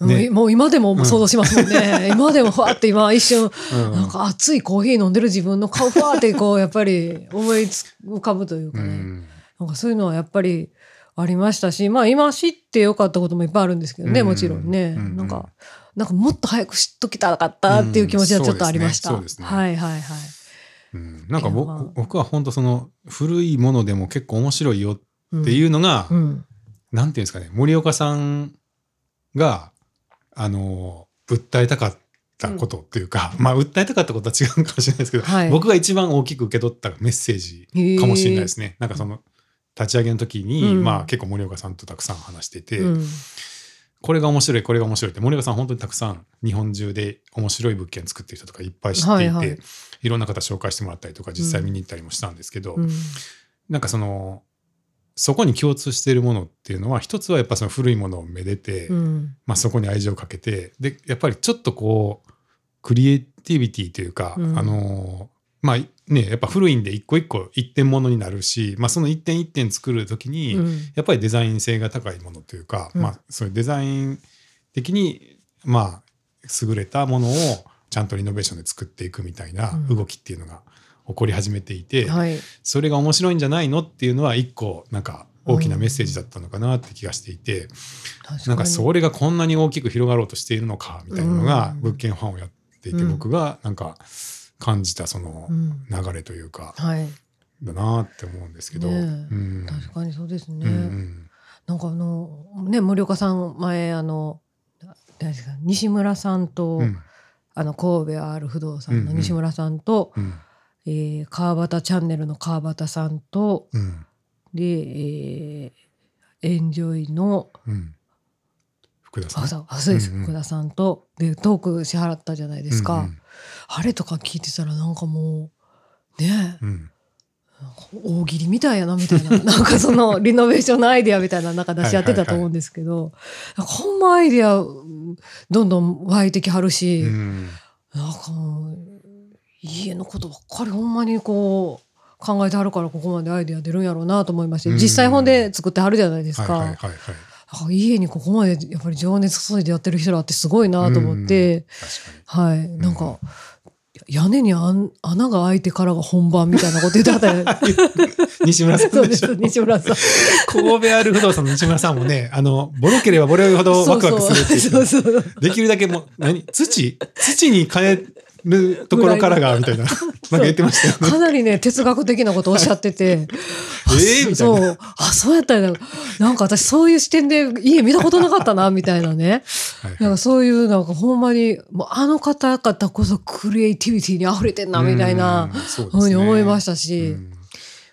うんね。もう今でも想像しますもん。ね。今でもふわって今一瞬、うん。なんか熱いコーヒー飲んでる自分の顔ふわってこうやっぱり思いつ浮かぶというかね。うんなんかそういうのはやっぱりありましたし、まあ今知ってよかったこともいっぱいあるんですけどね、うんもちろんね。うんなんか、なんかもっと早く知っときたかったっていう気持ちはちょっとありました。うんねねはいはいはい。うんなんか僕は本当その古いものでも結構面白いようんっていうのが、うん。なんていうんですかね森岡さんがあの訴えたかったことっていうか、まあ訴えたかったことは違うかもしれないですけど、はい僕が一番大きく受け取ったメッセージかもしれないですね。なんかその立ち上げの時に、うん。まあ結構森岡さんとたくさん話してて、うん。これが面白いこれが面白いって森岡さん本当にたくさん日本中で面白い物件作ってる人とかいっぱい知っていて、はいいはい。ろんな方紹介してもらったりとか実際見に行ったりもしたんですけど、うん。なんかそのそこに共通しているものっていうのは一つはやっぱその古いものをめでて、うん。まあ、そこに愛情をかけてでやっぱりちょっとこうクリエイティビティというか、うん。あのまあねやっぱ古いんで一個一個一点ものになるし、まあ、その一点一点作る時に、うん。やっぱりデザイン性が高いものというか、うん。まあ、そういうデザイン的にまあ優れたものをちゃんとリノベーションで作っていくみたいなうん。動きっていうのが起こり始めていて、はい。それが面白いんじゃないのっていうのは一個なんか大きなメッセージだったのかなって気がしていて、確なんかにそれがこんなに大きく広がろうとしているのかみたいなのがうん。物件ファンをやっていて、うん僕がなんか感じたそのうん。流れというか、はい。だなって思うんですけど、ねえ。うん。確かにそうですね。うんうん。なんかあのね森岡さん前あの西村さんと、うん。あの神戸 R 不動産うんうん。の西村さんと、うん。えー川端チャンネルの川端さんとうん。で、えーエンジョイのうん。福田さん。あそうです、うんうん。福田さんとでトークし払ったじゃないですか、うんあれとか聞いてたらなんかもうね。えうん。うん大喜利みたいやなみたいな。なんかそのリノベーションのアイデアみたいななんか出し合ってたと思うんですけど、なんかほんまアイデアうんどんどん湧いてきはるし、うん。なんか家のことばっかりほんまにこう考えてはるからここまでアイデア出るんやろうなと思いまして、うん。実際本で作ってはるじゃないですか。家にここまでやっぱり情熱注いでやってる人らってすごいなと思って、確はい。なんか、屋根にあん穴が開いてからが本番みたいなこと言ってた。よ 西村さんででしょ。す西村さん。神戸ある不動産の西村さんもねあのボロければボロいほどワクワクするっていそうそう。できるだけもう何土？土に変えるところからが、みたいな。なんか言ってましたよね。かなりね、哲学的なことをおっしゃってて。えーみたいなそう。あ、そうやったんや。なんか私そういう視点で家見たことなかったな、みたいなね。はいなんかそういう、なんかほんまに、もうあの方々こそクリエイティビティに溢れてんな、みたいなふうに思いましたし。うん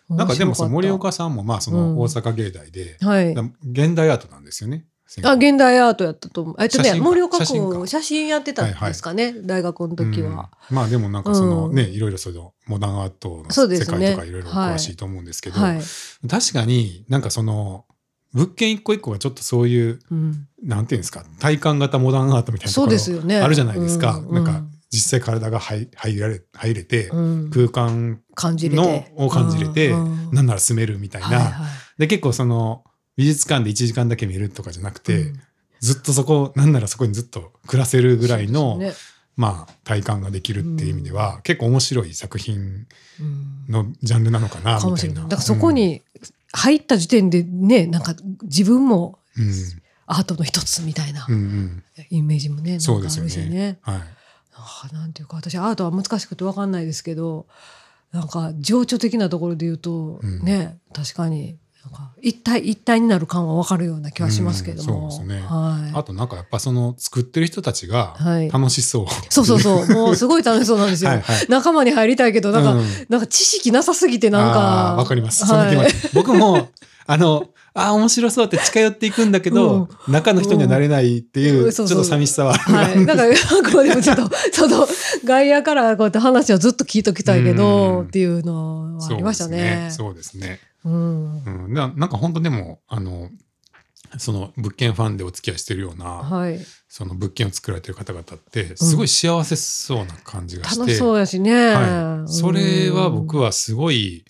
なんかでもその森岡ささんもまあそうんの大阪芸大で、はい。だ現代アートなんですよね。あ、現代アートやったと思う。えっとね、写真か。森岡写真やってたんですかね、大学の時は。うん。まあでもなんかそのうん。ね、いろいろそのモダンアートの世界とかいろいろ詳しいと思うんですけど、はい。確かになんかその物件一個一個がちょっとそういううん。なんていうんですか体感型モダンアートみたいなとそころうですよね。あるじゃないですか。うんなんか実際体が入入られ入れて、うん。空間感じれのて。を感じれて、うん。なんなら住めるみたいな、はいはい。で結構その美術館で1時間だけ見るとかじゃなくて、うんずっとそこなんならそこにずっと暮らせるぐらいの、ねまあ体感ができるっていう意味では、結構面白い作品うんのジャンルなのかなみたいな。かもしれない。だからそこに入った時点でね、なんか自分もうん、アートの一つみたいなうんうんイメージもね、なんかあるそうですよしね。ね。はい。あなんていうか私アートは難しくて分かんないですけどなんか情緒的なところで言うと、うんね確かに一体一体になる感は分かるような気はしますけども、うんそうですね。はい、あとなんかやっぱその作ってる人たちがはい。楽しそう。そうそうそう。もうすごい楽しそうなんですよ。はいはい。仲間に入りたいけどなんか、うん。なんか知識なさすぎてなんあかーわかります。はい。僕も、あの、ああ、面白そうって近寄っていくんだけど、中の人にはなれないっていう、うん。ちょっと寂しさはある。はい。なんか、あくまでもちょっと、その、外野からこうやって話をずっと聞いときたいけど、うん。っていうのはありましたね。そうですね。うん。うん、ななんか本当でも、あの、その物件ファンでお付き合いしてるような、はい。その物件を作られてる方々って、すごい幸せそうな感じがして、楽しそうやしね。はい、それは僕は、はすごい、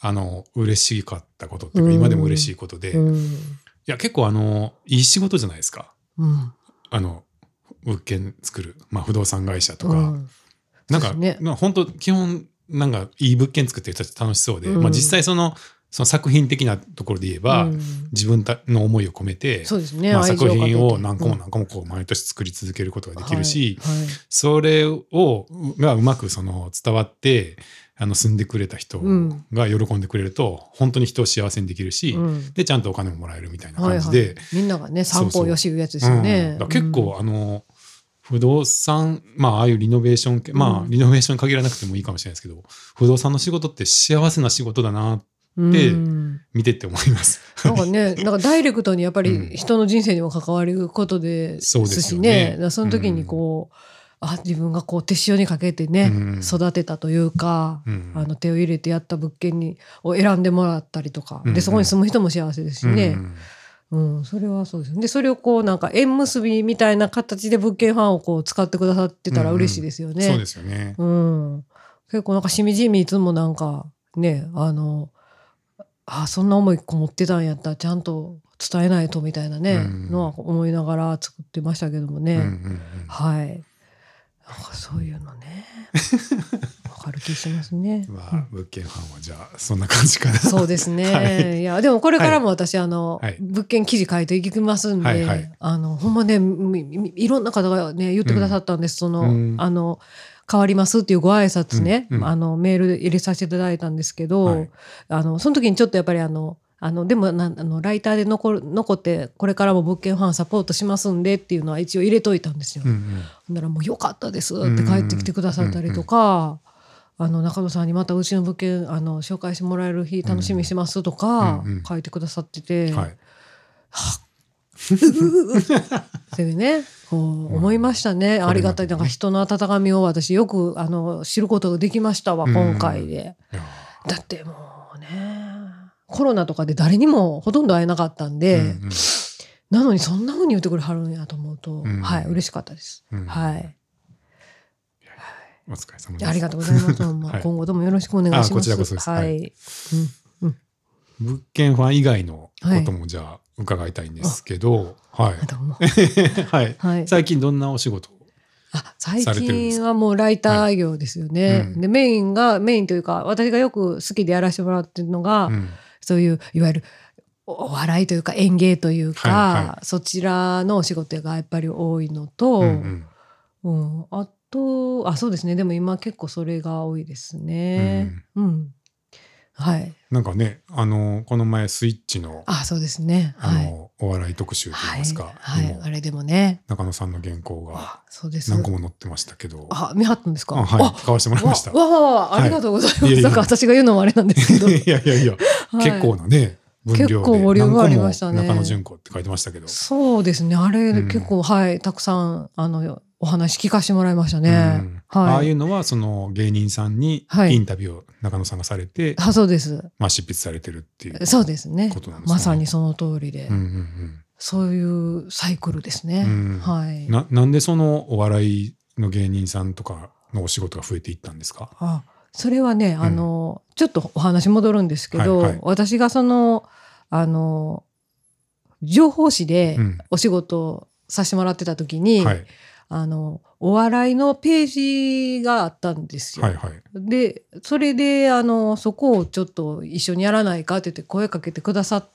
あの、嬉しかったことっていうか、うん今でも嬉しいことで、いうん。や、結構あの、いい仕事じゃないですか。うん。あの、物件作る、まあ不動産会社とか、うんなんか、ねまあ本当基本、なんかいい物件作ってる人たち楽しそうで、うん。まあ実際その、その作品的なところで言えば、うん。自分たの思いを込めて、作品を何個も何個もこう毎年作り続けることができるし、はい。はい。それをがうまくその伝わってあの住んでくれた人うん。が喜んでくれると本当に人を幸せにできるし、うん。でちゃんとお金ももらえるみたいなはい感じで、はいみんながね、散歩よしいうやつですよね。結構、あの不動産まあああいうリノベーション系、まあリノベーションに限らなくてもいいかもしれないですけど不動産の仕事って幸せな仕事だなうんでうん見てって思います。なんかね、なんかダイレクトにやっぱうん。り人の人生にも関わることですそうですしよね。ね。だからその時にこう、あ、自分がこう手塩にかけてね、うん。育てたというか、うん。あの手を入れてやった物件にを選んでもらったりとか、うん。でそこに住む人も幸せですしね、うんうんそれはそうですでそれをこうなんか縁結びみたいな形で物件ファンをこう使ってくださってたら嬉しいですよね。そうですよね。うん、結構なんかしみじみいつもなんかねあのあそんな思いこもってたんやったらちゃんと伝えないとみたいなね、うん。のは思いながら作ってましたけどもね、うんうんうん。はい。なんかそういうのね 気しますね。まあ、物件ファンはじゃあそんな感じかな。そうですね、はい。い、やでもこれからも私、あの、はい。物件記事書いていきますんで、はいはい。あのほんまねいろんな方がね言ってくださったんです、その、うん。あの変わりますっていうご挨拶ね、うん。うん。あのメールで入れさせていただいたんですけど、はい。あのその時にちょっとやっぱりあのあのでもなあのライターで残る残ってこれからも物件ファンサポートしますんでっていうのは一応入れといたんですよ。うんうん。ほんならもう良かったですって帰ってきてくださったりとか、あの中野さんにまたうちの物件あの紹介してもらえる日楽しみにしてますとかうんうん。書いてくださってて、はい。っ。ていうねこう思いましたね、ありがたい。なんか人の温かみを私よくあの知ることができましたわ、うん。今回で。だってもうねコロナとかで誰にもほとんど会えなかったんで、うんうん。なのにそんな風に言ってくれはるんやと思うと、うん。はい嬉しかったです。うん。はいお疲れ様です。ありがとうございます。まあはい今後ともよろしくお願いします。あこちらこそですは。はいうん物件ファン以外のこともじゃあ伺いたいんですけど、はい。はい。はい。最近どんなお仕事をあ最近はもうライター業ですよね。はいうんでメインがメインというか私がよく好きでやらせてもらってるのが、うんそういういわゆるおお笑いというか演芸というか、はいはそちらのお仕事がやっぱり多いのと、うんうんうんあととあそうですね。でも今結構それが多いですね。うん、はい。なんかね、あの、この前スイッチの、あそうですね。あはい。の、お笑い特集といいはいますか、はい、にもあれでもね。中野さんの原稿があそうです。何個も載ってましたけど、あ見張ったんですか？あはい、買わせてもらいました。わわわわありがとうございます。はいいやいや。なんか私が言うのもあれなんですけど。いやいやいや、はい。結構なね、分量で結構ボリュームありましたね。中野純子って書いてましたけど。そうですね。あれ、うん。結構、はい、たくさん、あの、お話聞かせてもらいましたね。うんはい。ああいうのはその芸人さんにはいインタビューを中野さんがされて、あそうです。まあ、執筆されてるっていう。そうですねことなんですねまさにその通りで、うんうんそういうサイクルですね。うんはいうん、。ななんでそのお笑いの芸人さんとかのお仕事が増えていったんですか？あそれはね、あの、ちょっとお話戻るんですけど、はいはい私がその、あの、情報誌でうんお仕事をさせてもらってた時に、はいあの、お笑いのページがあったんですよ。はいはい。でそれであのそこをちょっと一緒にやらないかって言って声かけてくださっ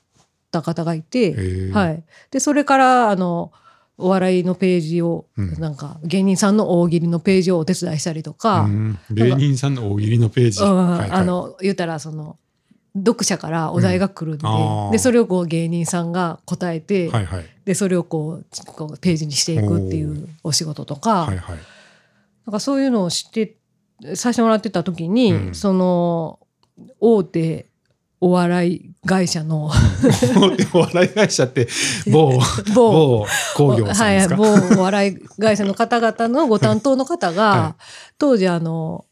た方がいて、えーはい、でそれからあのお笑いのページを、うんなんか芸人さんの大喜利のページをお手伝いしたりとか、うん芸人さんの大喜利のページ。うんはいはいあの言ったらその読者からお題が来るんで,、うんでそれをこう芸人さんが答えて、はいはい。でそれをこうこうページにしていくっていうお仕事とか。はいはい。なんかそういうのをしてさせてもらってた時に、うんその大手お笑い会社の お笑い会社って某 某某工業さんですか、はい、某お笑い会社の方々のご担当の方が、は当時あの、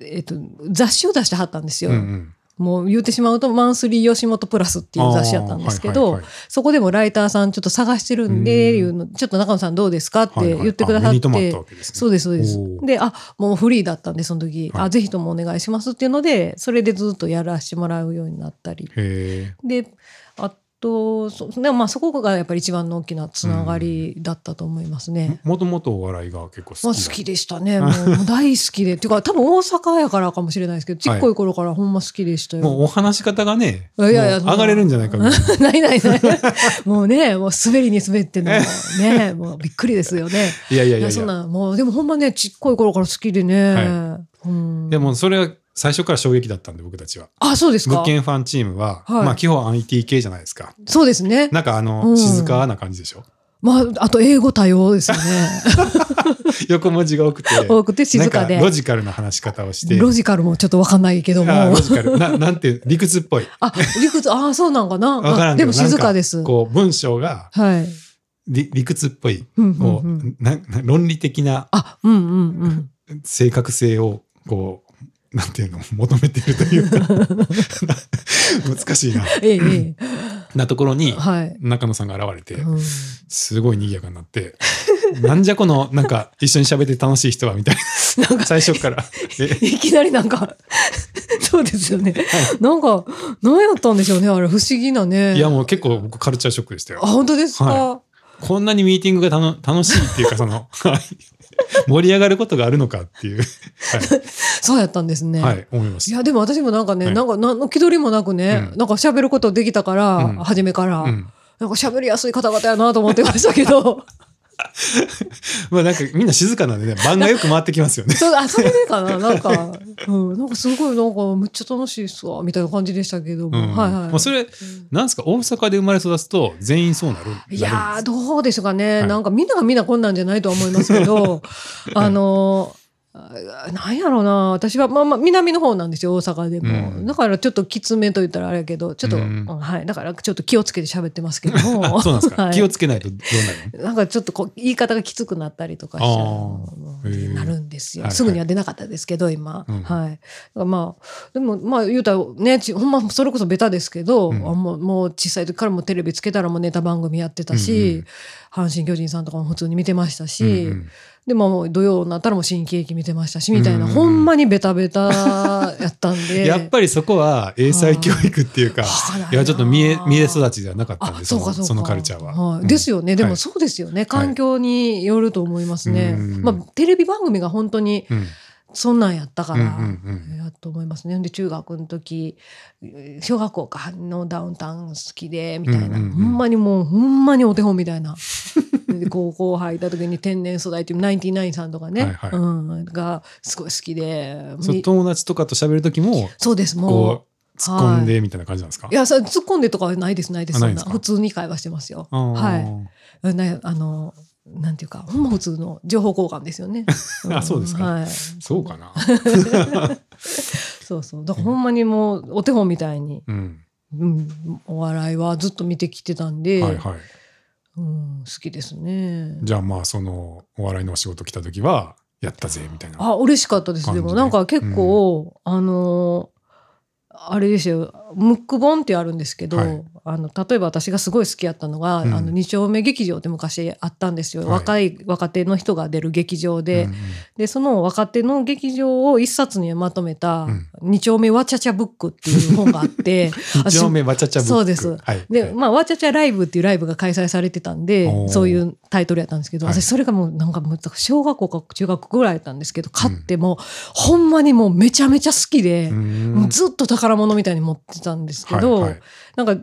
えっと、雑誌を出してはったんですよ。うんうんもう言ってしまうと「マンスリー吉本プラス」っていう雑誌やったんですけど、はいはいはい。そこでもライターさんちょっと探してるんで、うん。いうのちょっと中野さんどうですかってはいはい。言ってくださって、あ目に留まったわけですね。そうですそうです。であもうフリーだったんでその時、はい。あぜひともお願いしますっていうのでそれでずっとやらせてもらうようになったり。へであとそでもまあそこがやっぱり一番の大きなつながりだったと思いますえね。もともとお笑いが結構好きだまあ、好きでしたね。もう大好きで。っ ていうか、多分大阪やからかもしれないですけど、ちっこい頃からほんま好きでしたよ。もうお話し方がね、いやいや上がれるんじゃないかみたいな ないないない。もうね、もう滑りに滑っての、ね、もうびっくりですよね。いやいやいやそんな、もうでもほんまね、ちっこい頃から好きでね。はうんでもそれは最初から衝撃だったんで僕たちは。あ、そうですか？物。件ファンチームは、はいまあ基本 IT 系じゃないですか。そうですね。なんかあの、うん静かな感じでしょ？まあ、あと英語多様ですよね。横文字が多くて、多くて静かでなんロジカルな話し方をして。ロジカルもちょっとわかんないけども。あロジカル。ななんて、理屈っぽい。あ、理屈、ああ、そうなんかな。わからんでも静かです。こう、文章がはい。理理屈っぽい。うんうんこうんうなな論理的なあ、うんうんうん。正確性を、こう、なんていうの、求めてるというか、難しいな。ええ、えなところに。中野さんが現れて、うんすごい賑やかになって、なんじゃこの、なんか、一緒に喋って楽しい人は、みたいな。なんか、最初から。えいきなりなんか、そうですよね。なんか、何やったんでしょうね、あれ、不思議なね。いや、もう結構僕カルチャーショックでしたあ、よ。本当ですか、はこんなにミーティングがたの楽しいっていうか、その、はい。盛り上がることがあるのかっていう、そうやったんですね。はい、はい、思いました。いや、でも私もなんかね、はい。なんか、何の気取りもなくね、うん。なんか喋ることできたから、うん。初めから、うん。なんか喋りやすい方々やなと思ってましたけど、まあなんかみんな静かなんでね、番がよく回ってきますよね。そうあ、それでかな。なんか、うん、なんかすごい、なんか、むっちゃ楽しいっすわ、みたいな感じでしたけども、うん。はいはい。まあそれ、なんですか、大阪で生まれ育つと全員そうなる？いやどうでしょうかね。はい。なんかみんながみんなこんなんじゃないとは思いますけど、あのなんやろうな。私はまあまあ南の方なんですよ大阪でも、うん。だからちょっときつめと言ったらあれやけどちょっと、うん。うんはい。だからちょっと気をつけて喋ってますけども。あそうなんですか、はい。気をつけないとどうなるの？なんかちょっとこう言い方がきつくなったりとかしなるんですよ、すぐには出なかったですけど今、うん。はい。まあでもまあ言うたらねちほんまそれこそベタですけど、うん。あもうもう小さい時からもテレビつけたらもうネタ番組やってたし、うんうん。阪神・巨人さんとかも普通に見てましたし、うんうんでももう土曜になったらもう新喜劇見てましたしみたいな、ほんまにベタベタやったんで。やっぱりそこは英才教育っていうか、はい。いやちょっと見え見え育ちではなかったんであそのそのカルチャーは。はい。うん。ですよね。ではい。もそうですよね、環境によると思いますね、うん。まあ、テレビ番組が本当にうんそんなんやったから、やと思いますね。で中学の時小学校かのダウンタウン好きでみたいな、ほんまにもうほんまにお手本みたいな。で高校入った時に天然素材っていうナインティナインさんとかね、はいはい。うん、がすごい好きで。友達とかと喋る時もそうですもう。突っ込んでみたいな感じなんですか、いやさ突っ込んでとかはないですないですそんあな。普通に会話してますよ。はい。なあのなんていうかほんま普通の情報交換ですよね。あそうですか。はい。そうかな。そうそう。だからほんまにもうお手本みたいに、うん。うん、お笑いはずっと見てきてたんで、はいはい。うん、好きですね。じゃあまあそのお笑いのお仕事来た時はやったぜみたいな。あ嬉しかったです。で。でもなんか結構、あのあれですよ。ムック本ってあるんですけど、はいあの例えば私がすごい好きやったのが、うん。あの二丁目劇場って昔あったんですよ、はい。若い若手の人が出る劇場で、うんうんでその若手の劇場を一冊にまとめたうん「二丁目わちゃちゃブック」っていう本があって 一丁目わちゃちゃブック。そうです。はい。で、まあ、わちゃちゃライブっていうライブが開催されてたんおでー。そういうタイトルやったんですけど、はい。私それがもうなんかもう小学校か中学校ぐらいやったんですけど買っても、ほんまにもうめちゃめちゃ好きで、ずっと宝物みたいに持ってたんですけど、はいはい。なんか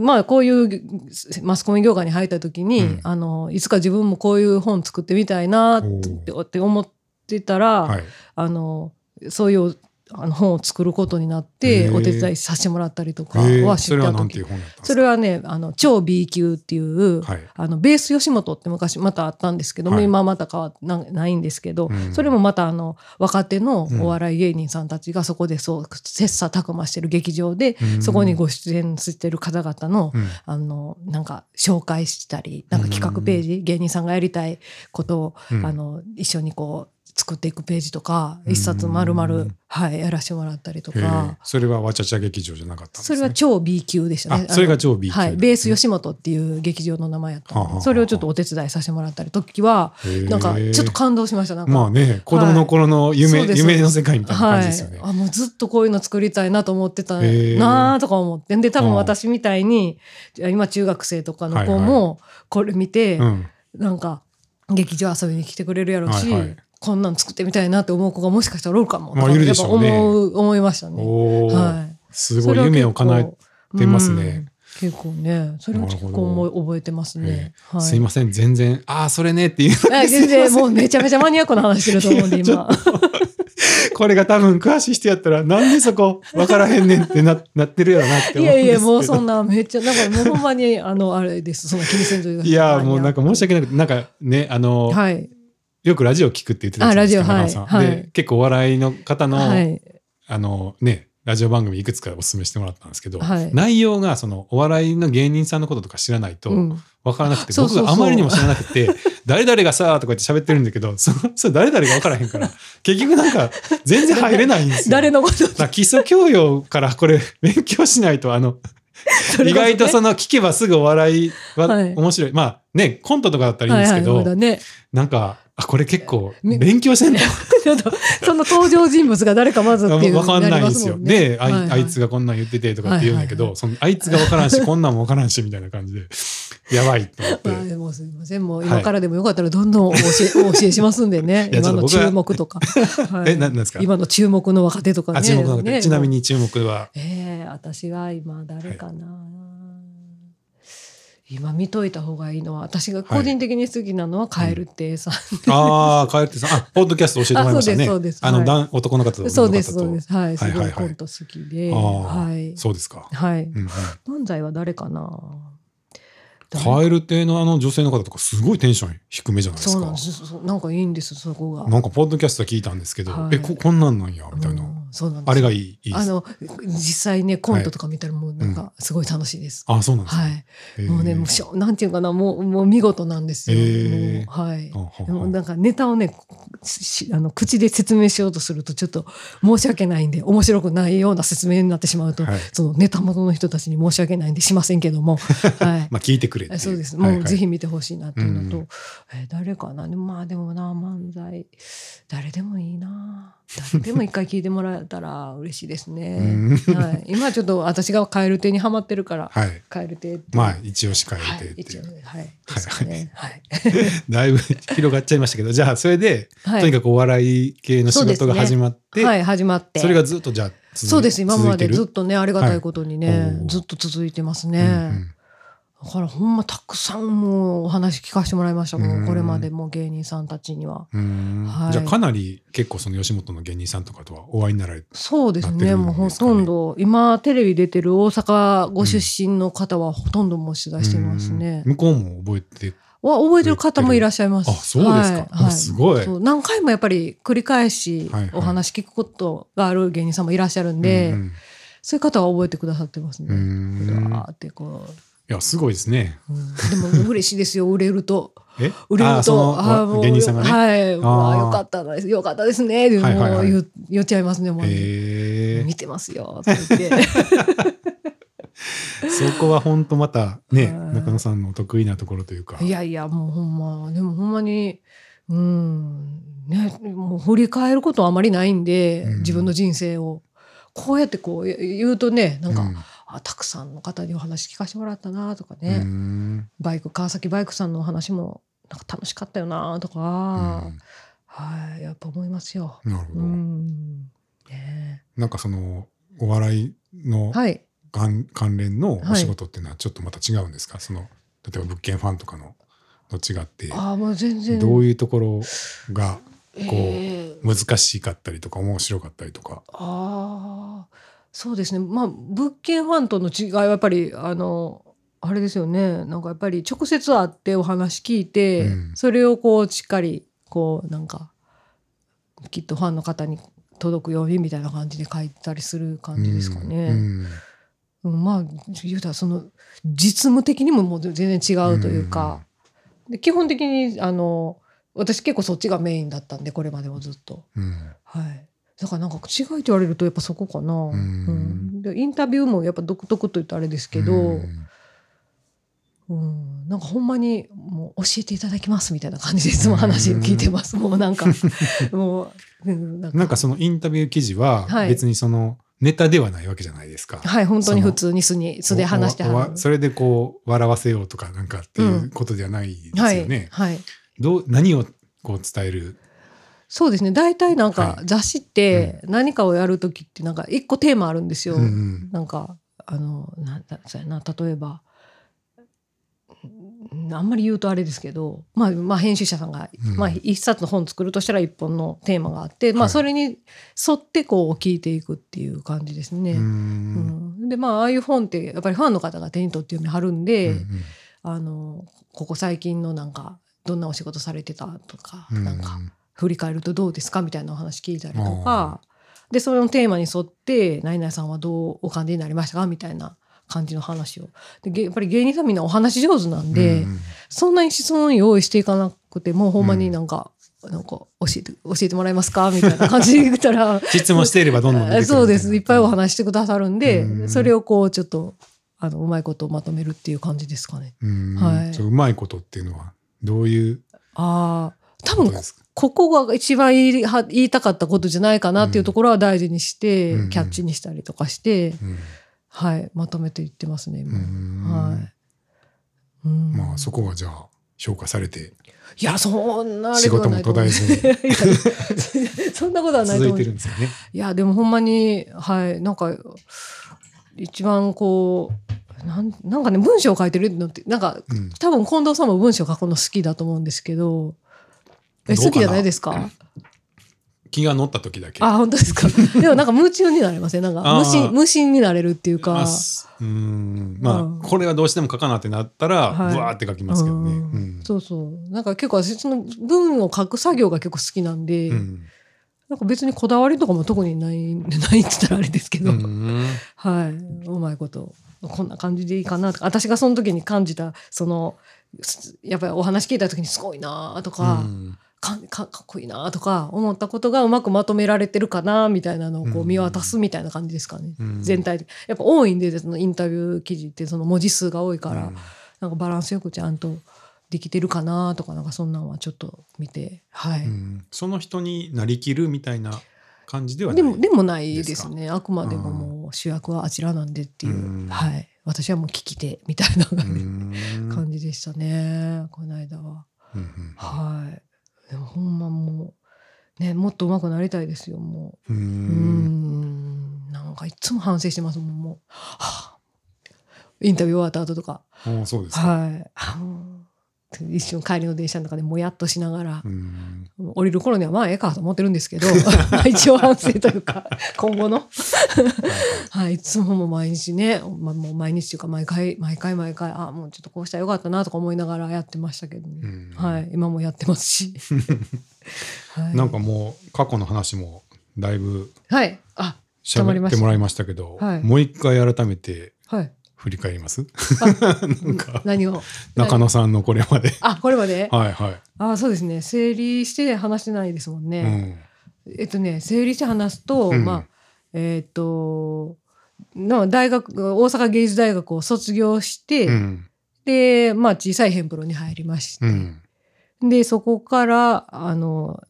まあこういうマスコミ業界に入った時に、うんあのいつか自分もこういう本作ってみたいなって思ってたら、はい。あのそういうあの本を作ることになってお手伝いさせてもらったりとかえ。ーは知った時それはねあの超 B 級っていう、はい。あのベース吉本って昔またあったんですけども、はい。今はまた変わなないんですけど、うん。それもまたあの若手のうんお笑い芸人さんたちがそこでそう切磋琢磨してる劇場で、うん。そこにご出演してる方々の,、うん。あのなんか紹介したりなんか企画ページ、芸人さんがやりたいことを、うん。あの一緒にこう作っていくページとかうん。一冊丸々、はい、やらせてもらったりとか。それはわちゃちゃ劇場じゃなかったんですそね。れは超 B 級でしたね。あそれが超 B 級はい、ベース吉本っていう劇場の名前やったそれをちょっとお手伝いさせてもらったり時はなんかちょっと感動しました。なんか、まあね、子供の頃の夢、夢の世界みたいな感じですよね。はい、あもうずっとこういうの作りたいなと思ってたなあとか思って。で多分私みたいに今中学生とかの子もこれ見て、うん。なんか劇場遊びに来てくれるやろうし、はいはいこんなん作ってみたいなって思う子がもしかしたらおるかもまあいるでしょうね思う思いましたね。はいすごい夢を叶えてますね。うん結構ねそれは結構覚えてますね。はいすいません、全然、ああ、それねっていう。あ全然もうめちゃめちゃマニアックな話してると思うんで 今。これが多分詳しい人やったら、なんでそこ分からへんねんってななってるやろなってい思うんですけど。やいやもうそんなめっちゃなんかもうほんまにあのあれですそんな気にせんといいや、もうなんか申し訳なくて、なんかね、あの、はいよくラジオ聞くって言ってたじゃないですか、あラジオはいはい。で、結構お笑いの方の、はい。あのね、ラジオ番組いくつかお勧めしてもらったんですけど、はい。内容がそのお笑いの芸人さんのこととか知らないとうん。分からなくて、そうそうそう。僕があまりにも知らなくて、誰々がさ、とか言って喋ってるんだけど、そそれ誰々が分からへんから、結局なんか全然入れないんですよ。誰のこと。基礎教養からこれ勉強しないと、あの、意外とその聞けばすぐお笑いははい。面白い。まあね、コントとかだったらいいんですけど、はいはいね。なんか、あ、これ結構み勉強してんの ちょっとその登場人物が誰かまずっていうわかんないんですよ。で、あいはいはい。あいつがこんなん言っててとかって言うんだけど、はいはいはい。そのあいつがわからんし、こんなんもわからんし、みたいな感じで、やばいと思って。まあでもすみません。もう今からでもよかったらどんどんお教え, お教えしますんでね。今の注目とか、はい。え、ななんですか？今の注目の若手とかね。あ、注目の方ねちなみに注目は、ええ私が今誰かな、今見といた方がいいのは私が個人的に好きなのはカエル亭さん、ああ、かえってさん、あ、ポッドキャスト教えてもらいましたね。あそうですそうです。男男の方と女の方と。そうですそうです。はいすはいはいはい。ごいコント好きで、ああ、はい。そうですか。はい。漫才は誰かな？カエル亭のあの女性の方とかすごいテンション低めじゃないですか。そうなんです。なんかいいんですそこが。なんかポッドキャスト聞いたんですけど、はい。えこ、こんなんなんや、みたいな。うんそうなんです。あれがいい、いい。あの実際ねコントとか見たらもうなんかすごい楽しいです、あ、そうなんですか。はい。もうねもうしょなんていうかなもうもう見事なんですよ、へー。はい。もなんかネタをねしあの口で説明しようとするとちょっと申し訳ないんで面白くないような説明になってしまうと、はい。そのネタ元の人たちに申し訳ないんでしませんけども、はい。まあ聞いてくれって。そうです。もうぜひ見てほしいなっていうのと、うん。えー誰かな？でもまあでもな漫才。誰でもいいな。誰でも一回聞いてもらえたら嬉しいですね。うん。はい、今ちょっと私が蛙亭にはまってるから、はい。蛙亭まあ、一応しかはい入れてってい。はい。だいぶ広がっちゃいましたけど、じゃあ、それで、はい。とにかくお笑い系の仕事が始まって、はい始まって。それがずっとじゃあそうです。今までずっとねありがたいことにね、はい。ずっと続いてますうね。んうんだからほんまたくさんもうお話聞かせてもらいました。もうこれまでもう芸人さんたちには。はい。じゃあかなり結構その吉本の芸人さんとかとはお会いになられてそうですなってるんね。もうほとんど今テレビ出てる大阪ご出身の方はほとんどもう取材してますね。う。ん。向こうも覚えては覚えてる方もいらっしゃいます。あそうですか。はいあすごい。そう何回もやっぱり繰り返しはいはい。お話聞くことがある芸人さんもいらっしゃるんで、うんそういう方は覚えてくださってますね。うわーってこいやすごいですね。う、うん、でも嬉しいですよ売れると。え？売れると。あそのーもう芸人さんがね？はい、わあよかったですよかったですね。でもはいはい。はい言う言っちゃいますねもう、へえ見てますよって言って。そこは本当またねはい。中野さんの得意なところというか。いやいやもうほんま。でもほんまにうん。ねもう振り返ることはあまりないんで、うん。自分の人生を。こうやってこう言うとねなんか、うんあたくさんの方にお話聞かせてもらったなとかうね、ん。バイク川崎バイクさんのお話もなんか楽しかったよなとか、うん。はいやっぱ思いますよ。うなるほど。ん。ね。なんかそのお笑いのはい。関関連のお仕事っていうのはちょっとまた違うんですか、その例えば物件ファンとかのと違って。ああもう全然。どういうところがこうえー。難しかったりとか面白かったりとか。ああそうですね。まあ物件ファンとの違いはやっぱりあのあれですよね。なんかやっぱり直接会ってお話聞いて、うん。それをこうしっかりこうなんかきっとファンの方に届くようにみたいな感じで書いたりする感じですかうね。ん。うん。まあ言うたらその実務的にももう全然違うというか、で基本的にあの私結構そっちがメインだったんでこれまでもずっと。うん。はい。だからなんか違いって言われるとやっぱそこかな。んうんでインタビューもやっぱ独特と言ったらあれですけど、ううんんなんかほんまにもう教えていただきますみたいな感じでいつも話を聞いてます。もうなんか もう、うんなんかそのインタビュー記事ははい別にそのネタではないわけじゃないですか。はい本当に普通に素に素で話してそれでこう笑わせようとかなんかっていうことではないですはいよね。はい。どう何をこう伝える。そうですね。大体なんかはい。雑誌って何かをやるときってなんか一個テーマあるんですよ。うんうん。なんかあのなんだそうやな例えばうんあんまり言うとあれですけど、まあ、まあ編集者さんが、うん。まあ、一冊の本作るとしたら一本のテーマがあって、まあ、はい。それに沿ってこう聞いていくっていう感じですね。ううんん。でまあああいう本ってやっぱりファンの方が手に取って読みはるんで、うんあのここ最近のなんかどんなお仕事されてたとか、うんなんか振り返るとどうですか？みたいなお話聞いたりとあかでそのテーマに沿って「何々さんはどうお感じになりましたか?」みたいな感じの話を。でげやっぱり芸人さんみんなお話上手なんで、うん。そんなに質問用意していかなくてもうほんまになんか、なんか教えて教えてもらえますか？みたいな感じで言ったら。質問していればどんどん出てそうです。いっぱいお話してくださるんで、うん。それをこうちょっとあのうまいことまとめるっていう感じですかね。うん。はい。うまいことっていうのはどういうああ多分こ。ここが一番言いは言いたかったことじゃないかなっていうところは大事にして、うんキャッチにしたりとかして、うんはい、まとめていってますね、今。うんはい。うんまあそこはじゃあ評価されていや、そんな仕事も途絶えずに そんなことはないと思う。てるんですよね。いや、でもほんまに、はい、なんか、一番こう、なんなんかね、文章を書いてるのって、なんか、うん多分近藤さんも文章を書くの好きだと思うんですけど、え、好きじゃないですか？気が乗った時だけ。あ、本当ですか？でもなんか夢中になれません、なんか無心、無心になれるっていうか。まあすうん。まあ、うん。これはどうしても書かなってなったら、はい。ブワーって書きますけどね。ううん。んそうそう。なんか結構私その文を書く作業が結構好きなんで、うん。なんか別にこだわりとかも特にない、ないって言ったらあれですけど、うん。はい。うまいこと、こんな感じでいいかなとか、私がその時に感じた、その、すやっぱりお話聞いた時にすごいなとか、うんかかかっこいいなとか思ったことがうまくまとめられてるかなみたいなのをこううん。見渡すみたいな感じですかね、うん。全体で。やっぱ多いんでそのインタビュー記事ってその文字数が多いから、うん。なんかバランスよくちゃんとできてるかなとかなんかそんなんはちょっと見てはい、うん。その人になりきるみたいな感じではないでもでもないでですねあくまでももう主役はあちらなんでっていう、うん。はい。私はもう聞き手みたいなうん。感じでしたね、この間は。はいほんまもうねもっと上手くなりたいですよもうううんんなんかいつも反省してますもんもう、はあ、インタビュー終わった後とか。そうですか。はい。一瞬帰りの電車の中でもやっとしながらう、ん降りる頃にはまあええかと思ってるんですけど、まあ一応反省というか、今後の。はい、いつももう毎日ね、まあ、もう毎日というか毎回、毎回毎回、あ、もうちょっとこうしたらよかったなとか思いながらやってましたけどね。うんはい、今もやってますし。はい、なんかもう過去の話もだいぶはい、あ、してた喋っもらいましたけど、はいもう一回改めてはい。振り返ります？なんか何を？中野さんのこれまで。あ、これまで？はいはい。あ、そうですね。整理して話してないですもんうね。ん。えっとね、整理して話すと、うん。まあ、えっと、の大学、大阪芸術大学を卒業して、うん。で、まあ、小さいヘンプロに入りまして、うん。で、そこから、あの、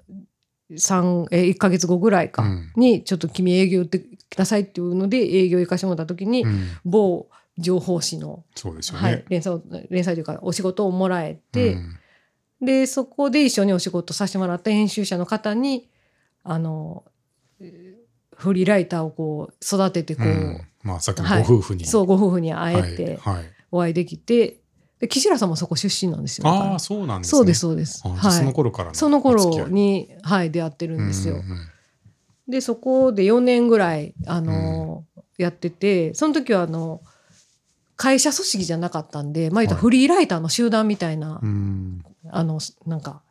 三え、1ヶ月後ぐらいか、うん。に、ちょっと君営業行ってくださいっていうので、営業行かしてもらった時に、うん。某情報誌の、ね。、はい連載を、連載というか、お仕事をもらえて、うんで、そこで一緒にお仕事させてもらった編集者の方に、あの、えーフリーライターをこう育ててこう、うんまあさっきのはいご夫婦に。そうご夫婦に会えてはいはいお会いできて、で岸原さんもそこ出身なんですよ。ああそうなんですね。そうですそうです。あじゃあそのはい。頃からのその頃にはい出会ってるんですよ。うんうんでそこで4年ぐらいあの、やってて、その時はあの会社組織じゃなかったんで、まあ言ったフリーライターの集団みたいな、うん。あのなんか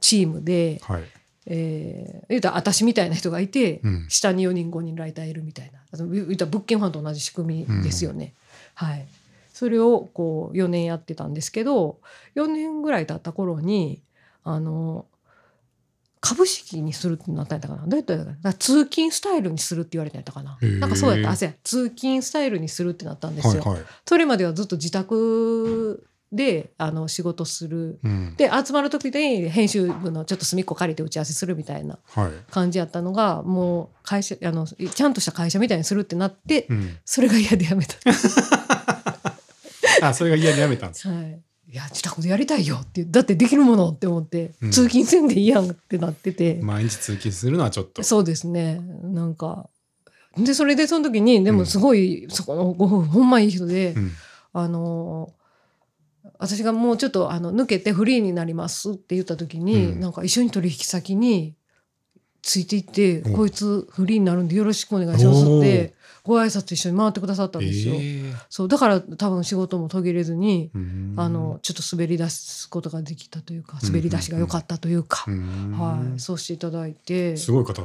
チームで、はい。えー、言うたら私みたいな人がいて、うん。下に4人5人ライターいるみたいな。言うたら物件ファンと同じ仕組みですよね。はい、それをこう4年やってたんですけど4年ぐらい経った頃にあの株式にするってなったんやったかなどうやったんやったか通勤スタイルにするって言われたんやったかななんかそうやったあそうや通勤スタイルにするってなったんですよ。はいはい。それまではずっと自宅であの仕事するうんで集まる時に編集部のちょっと隅っこ借りて打ち合わせするみたいなはい。感じやったのがもう会社あのちゃんとした会社みたいにするってなってうん。それが嫌でやめた。あそれが嫌でやめたんです。はいいや自宅でやりたいよってだってできるものって思って、うん。通勤せんでいいやんってなってて、毎日通勤するのはちょっと。そうですね。なんかでそれでその時にでもすごい、そこのご夫婦ほんまいい人で、うん。あの私がもうちょっとあの抜けてフリーになりますって言った時に、うん。なんか一緒に取引先についていって、うんこいつフリーになるんでよろしくお願いしますってご挨拶一緒に回ってくださったんですよ。えそうだから多分仕事も途切れずに、うんあのちょっと滑り出すことができたというか滑り出しが良かったというか、うんはい、そうしていただいて。すごい方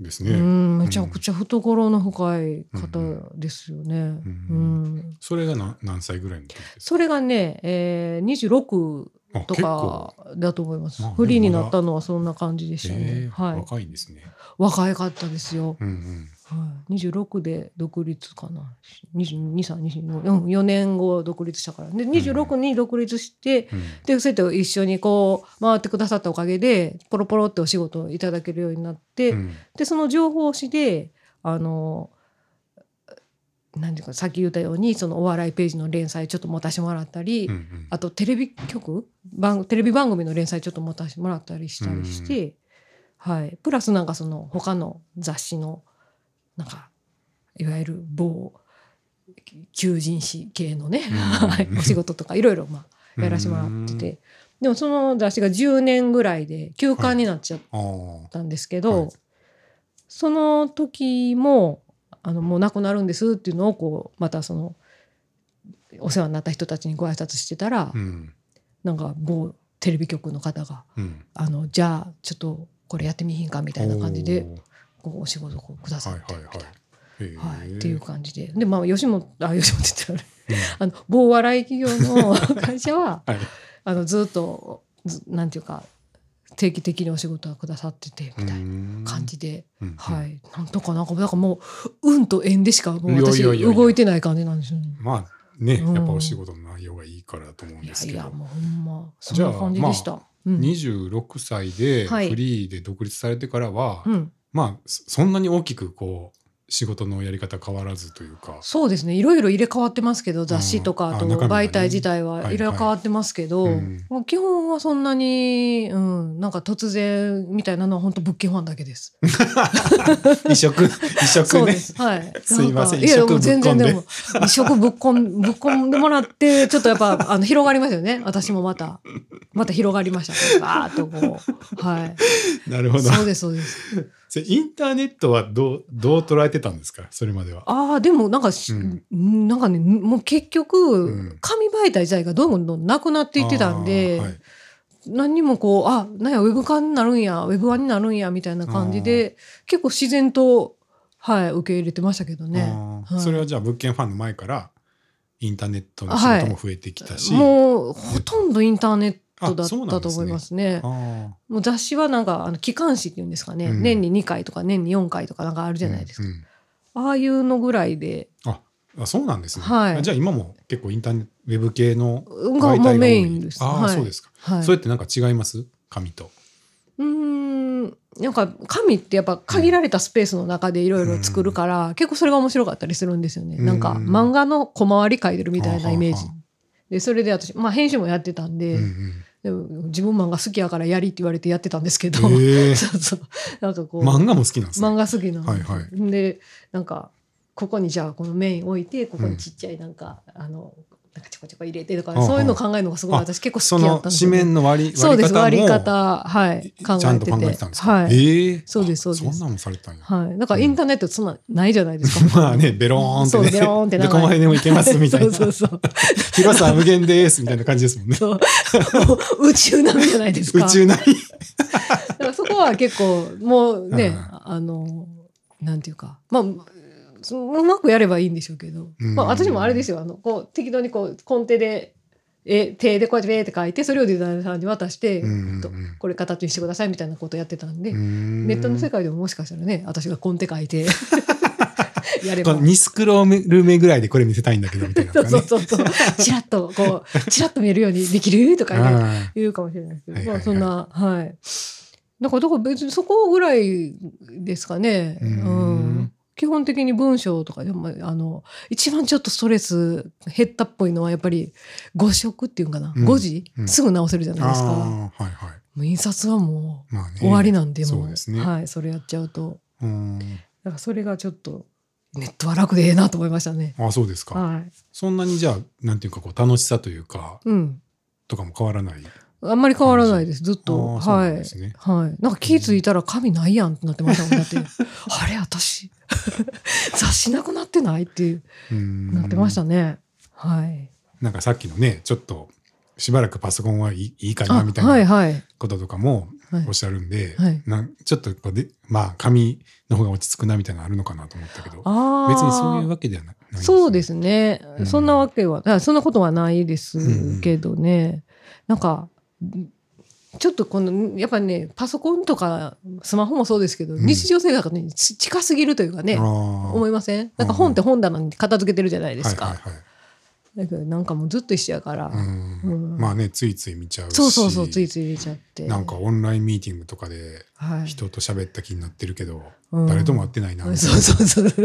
ですね。うん、めちゃくちゃ懐の深い方ですよね。うんうんそれがな何歳ぐらいの時ですか？それがね、えー、26あと結構かだと思いますまあ。フリーになったのはそんな感じでしたね。えーはい。若いんですね。若いかったですよ。うんうんはい、26で独立かな。22、3、24、うん、4年後独立したから。で、26に独立して、うん。で、そうやって一緒にこう、回ってくださったおかげで、ポロポロってお仕事をいただけるようになって、うん。で、その情報誌で、あの、何ていうか、さっき言ったように、そのお笑いページの連載ちょっと持たせてもらったり、うんうん。あとテレビ局？番テレビ番組の連載ちょっと持たせてもらったりしたりして、はい、プラスなんかその他の雑誌のなんかいわゆる某求人誌系のね、うん。は いお仕事とかいろいろまあやらせてもらってて、でもその雑誌が10年ぐらいで休刊になっちゃったんですけど、はい。その時もあのもう亡くなるんですっていうのをこうまたそのお世話になった人たちにご挨拶してたら、うん。なんか某テレビ局の方がうん「あのじゃあちょっとこれやってみひんか」みたいな感じでこうお仕事をくださはいってはい。はいへー。はい、っていう感じで。でまあ吉本あ 吉本って言ったらあれあの某笑い企業の 会社は はい。あのずっとずなんていうか定期的にお仕事はくださっててみたいな感じで、うんはい。なんとかなんかなんかもう運と縁でしかもう私動いてない感じなんですよね。まあねうん。やっぱお仕事の内容がいいからと思うんいですけど。やいやもうほんまそんな感じでした。まうん。26歳ではいフリーで独立されてからはうんまあそそんなに大きくこう仕事のやり方変わらずというか。そうですねいろいろ入れ替わってますけど雑誌とかとあ中身がね媒体自体はいろいろ変わってますけど、はいはいうんもう基本はそんなに、うん、なんか突然みたいなのは本当物件ファンだけです。移植、移植ねそうで。す。はい。すいませんいや、もう全然ででも、移植ぶっこん、ぶっこんでもらって、ちょっとやっぱ、あの、広がりますよね。私もまた、また広がりました。バーっとこう。はい。なるほど。そうです、そうです。それインターネットはどう、どう捉えてたんですか？それまでは。ああ、でもなんかし、うん。なんかね、もう結局、ん。紙媒体自体がどんどんなくなっていってたんで、はい。何にもこう、あ、なんや、ウェブ化になるんや、ウェブ化になるんや、みたいな感じで、結構自然と、はい、受け入れてましたけどね。はい。それはじゃあ物件ファンの前からインターネットの仕事も増えてきたし、もう、ほとんどインターネットだったと思いますね。あもう雑誌はなんか、あの、機関誌っていうんですかね、うん。年に2回とか年に4回とかなんかあるーじゃないですか。うんうんああいうのぐらいで、ああそうなんですね、はい。あじゃあ今も結構インターネットウェブ系の媒体が多い。メインです。ああ、はい。そうですか、はい。それってなんか違います？紙と。うーんなんか紙ってやっぱ限られたスペースの中でいろいろ作るから、結構それが面白かったりするんですよね。うん。なんか漫画の小回り書いてるみたいなイメージ。はあは。でそれで私、まあ、編集もやってたんで,、うんうんでも自分漫画好きやからやりって言われてやってたんですけど、へえ そうそう。なんかこう。漫画も好きなんですね。漫画好きなんではいはでなんかここにじゃあこのメイン置いてここにちっちゃいなんか、あのなんかちょこちょこ入れてとか、そういうの考えるのがすごいあ私結構そ好きやっのたんですよ、ね。紙面の割りそうです割りも方はい考えてて。ちゃんと考えてたんですか、はい、ええ。そうですそうです。あそんなのもされてたんや、はい、だからインターネットそんなないじゃないですか。まあねベローンってそうねベローンってどこまででも行けますみたいな。そうそうそう。広さは無限ですみたいな感じですもんね。そう。宇宙並みじゃないですか。宇宙並み。だからそこは結構もうね、うん。あのなんていうか。まあそうまくやればいいんでしょうけど、うん。まあ、私もあれですよ。あのこう適当にこうコンテでえ手でこうやってベーって書いてそれをデザイナーさんに渡して、とこれ形にしてくださいみたいなことをやってたんで、ネネットの世界でももしかしたらね私がコンテ書いて やれば。この2スクロール目ぐらいでこれ見せたいんだけどみたいなね。そうそうそう。チラッと、こう、チラッと見えるようにできるとかね、あ言うかもしれないですけど、まあそんな、はい。だから、だから別にそこぐらいですかね。ううんん。基本的に文章とかでも、あの、一番ちょっとストレス減ったっぽいのは、やっぱり誤色っていうかな、うん誤字、うんすぐ直せるじゃーないですか。はいはいもう印刷はもまあねう終わりなんで、もそうですねはい、それやっちゃうと。うんだからそれがちょっと、ネットは楽でええなと思いましたね。あそうですか、はい。そんなにじゃあなんていうかこう楽しさというかうん。とかも変わらない？あんまり変わらないです。ずっと。はい。ねはい。なんか気づいたら紙ないやんってなってましたもん。だって、あれ私、雑誌なくなってないっていううんなってましたね。はい。なんかさっきのねちょっとしばらくパソコンはいいいいかあなみたいはいなはい。こととかもはいおっしゃるんで、はいなんちょっとでまあ紙の方が落ち着くなみたいなのあるのかなと思ったけどああ。別にそういうわけではないないんそうですすね、うんそんなわけは、あそんなことはないですけどね。なんか、ちょっとこの、やっぱね、パソコンとかスマホもそうですけど、うん。日常生活にち近すぎるというかね、思いません？なんか本って本棚に片付けてるじゃないですか。はいはいはいだけどなんかもうずっと一緒やから、うん。うん。まあねついつい見ちゃうし。そうそうそうついつい入れちゃってなんかオンラインミーティングとかではい、人と喋った気になってるけど、うん。誰とも会ってないな。みたいそうなそうそう。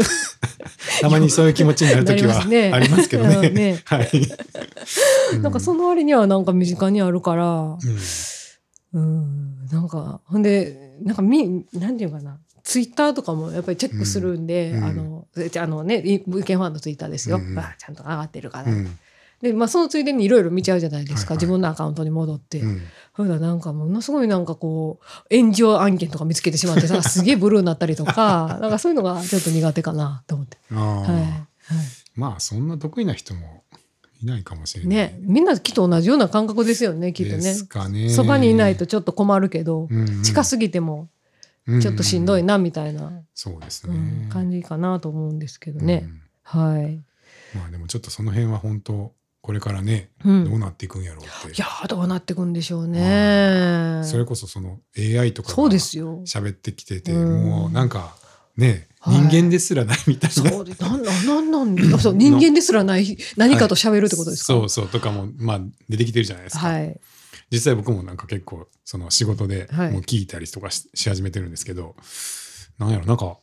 たまにそういう気持ちになる時は ありますけどね。うんね。はい。なんかその割にはなんか身近にあるからうんうん。なんかほんでなんかみなんていうかな。ツイッターとかもやっぱりチェックするんで、うん。あのあのねい物件ファンのツイッターですよ、うんあちゃんと上がってるから、うん。でまあそのついでにいろいろ見ちゃうじゃないですか、はいはい。自分のアカウントに戻って、うん。ほらなんかものすごいなんかこう炎上案件とか見つけてしまってさ すげえブルーになったりとかなんかそういうのがちょっと苦手かなと思って、はい。はまあそんな得意な人もいないかもしれい、ない。ね。みんなきっと同じような感覚ですよねきっとでねすかね。そばにいないとちょっと困るけど、うんうん。近すぎてもちょっとしんどいなみたいな、そうですね。うん感じかなと思うんですけどね、はい、うんまあでもちょっとその辺は本当これからね、うん、どうなっていくんやろうって。いやーどうなってくんでしょうね、それこそその AI とかそうがですよ。喋ってきてて、うん。もうなんかね、はい人間ですらないみたいな。そうでなんなんなんそう人間ですらない何かと喋るってことですか、そうそうとかもまあ出てきてるじゃないですか。はい。実際僕もなんか結構その仕事ではい。もう聞いたりとかし,、し始めてるんですけどなんやろなんか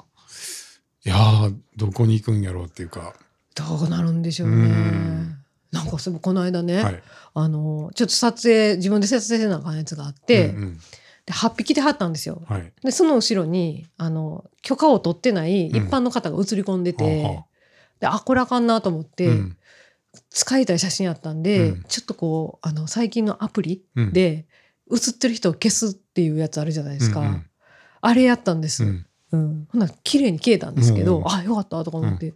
いやーどこに行くんやろうっていうか、どうなるんでしょうね。うん。なんかそうこの間ね、はい、あのちょっと撮影自分で撮影せなあかんやつがあって、うんうんで8匹で貼ったんですよ。はい、でその後ろにあの許可を取ってないうん。一般の方が写り込んでて、はあはであこれあかんなと思って、うん。使いたい写真やったんで、うん。ちょっとこうあの最近のアプリうん、で写ってる人を消すっていうやつあるじゃないですか、うんうん。あれやったんです、ううん。んほんなら綺麗に消えたんですけど、うん。あよかったとか思って、で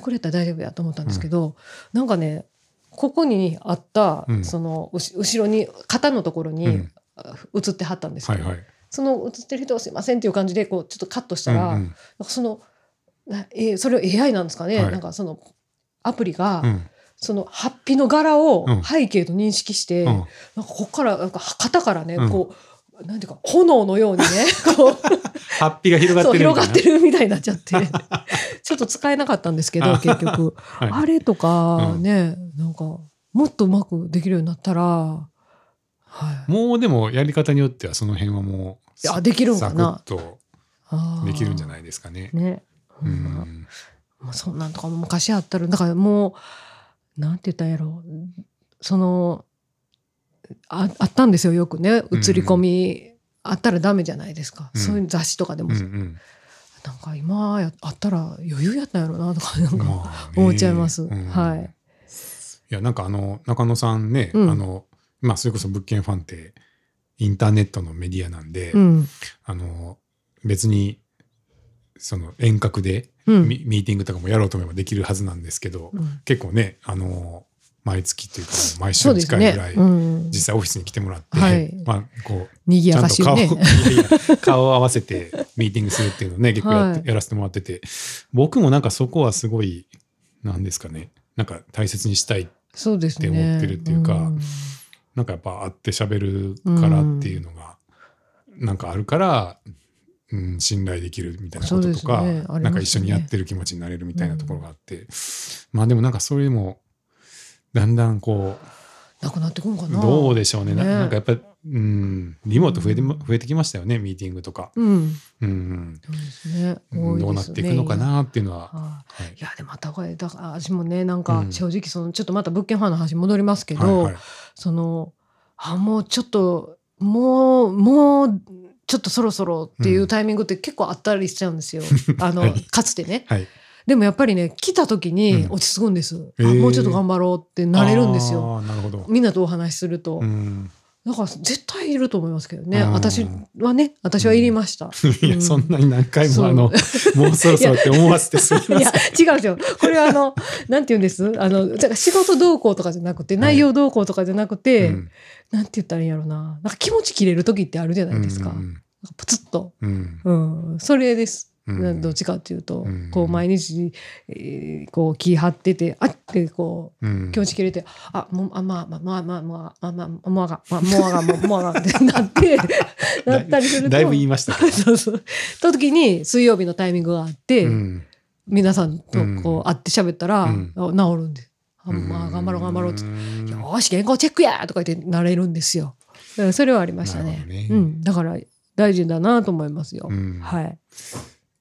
これやったら大丈夫やと思ったんですけど、なんかねここにあった、うん。その後ろに肩のところに、うんあ写ってはったんですけど、はいはい。その写ってる人はすいませんっていう感じでこうちょっとカットしたら、うんうん。なんかそのなえーそれを AI なんですかね、はい。なんかそのアプリが、うん。そのハッピの柄をうん。背景と認識して、うん。なんかここからなんか肩からね、うん。こうなんていうか炎のようにね こうハッピーが広がってるみたいな。広がってるみたいになっちゃってちょっと使えなかったんですけどあ結局、はい。あれとかうん。ね、なんかもっとうまくできるようになったら、はい、もうでもやり方によってはその辺はもういやできるんかな。サクッとできるんじゃないですかね。ね、うほん。まんまあ、そんなんとかも昔あったらだからもうなんて言ったんやろそのああったんですよよくね。映り込み、あったらダメじゃないですか、うん。そういう雑誌とかでも、うんうん。なんか今やあったら余裕やったんやろなとかなんか思っちゃいます、うん。はい。いやなんかあの中野さんね、うん。あのまあそれこそ物件ファンってインターネットのメディアなんで、うん。あの別にその遠隔でうん。ミ,、ミーティングとかもやろうと思えばできるはずなんですけど、うん。結構ねあの毎月っていうか毎週そうですね。近いぐらい、うん、実際オフィスに来てもらって、はい。まあこうにぎやちゃんと顔, 顔を合わせてミーティングするっていうのをね結構や,、はいやらせてもらってて僕もなんかそこはすごいなんですかねなんか大切にしたいそうですねって思ってるっていうかんなんかやっぱ会って喋るからっていうのが、なんかあるから、うん、信頼できるみたいなこととか、ねね。なんか一緒にやってる気持ちになれるみたいなところがあって、まあでもなんかそれもだんだんこなくなってくんかうな。どうでしょうね。なね。なんかやっぱり、うん、リモート増えても増えてきましたよねミーティングとか、うん。うんそうですね。うん、どうなっていくのかなっていうのは、い。やでもまたこれだから私もねなんかうん。正直そのちょっとまた物件ファンの話戻りますけど、そのあもうちょっともうもうちょっとそろそろっていうタイミングって結構あったりしちゃうんですよ、あの、はい。かつてね。はい。でもやっぱりね来た時にうん落ち着くんです、へー。あもうちょっと頑張ろうってなれるんですよ。みんなとお話しすると、うん、だから絶対いると思いますけどね。うん。私はね私はいりました、いや、うん。そんなに何回もあの、もうそろそろって思わせてすみまいやせん。違う。んですよこれはあの なんて言うんです？あのだから仕事動向とかじゃなくて内容動向とかじゃなくて、うん。なんて言ったらいいんやろうな。なんか気持ち切れる時ってあるじゃないですか、うんなんかプツッと、うん。それです、うんどっちかっていうと、うんこう毎日、えーこう気張っててあってこううん気持ち切れて、あ、もう、あ、まあ、まあ、まあ、まあ、まあ、まあ、まあ、もうあが、まあ、もうあが、もう、もうあがってなって、なったりすると。だいぶ言いました。そうそう。その時に、水曜日のタイミングがあって、うん皆さんとこう会って喋ったら、うんあ治るんで。あまあ、頑張ろう、頑張ろうって。うんよーし、原稿チェックやとか言ってなれるんですよ。それはありましたねうん。だから、大事だなと思いますよ。うんはい。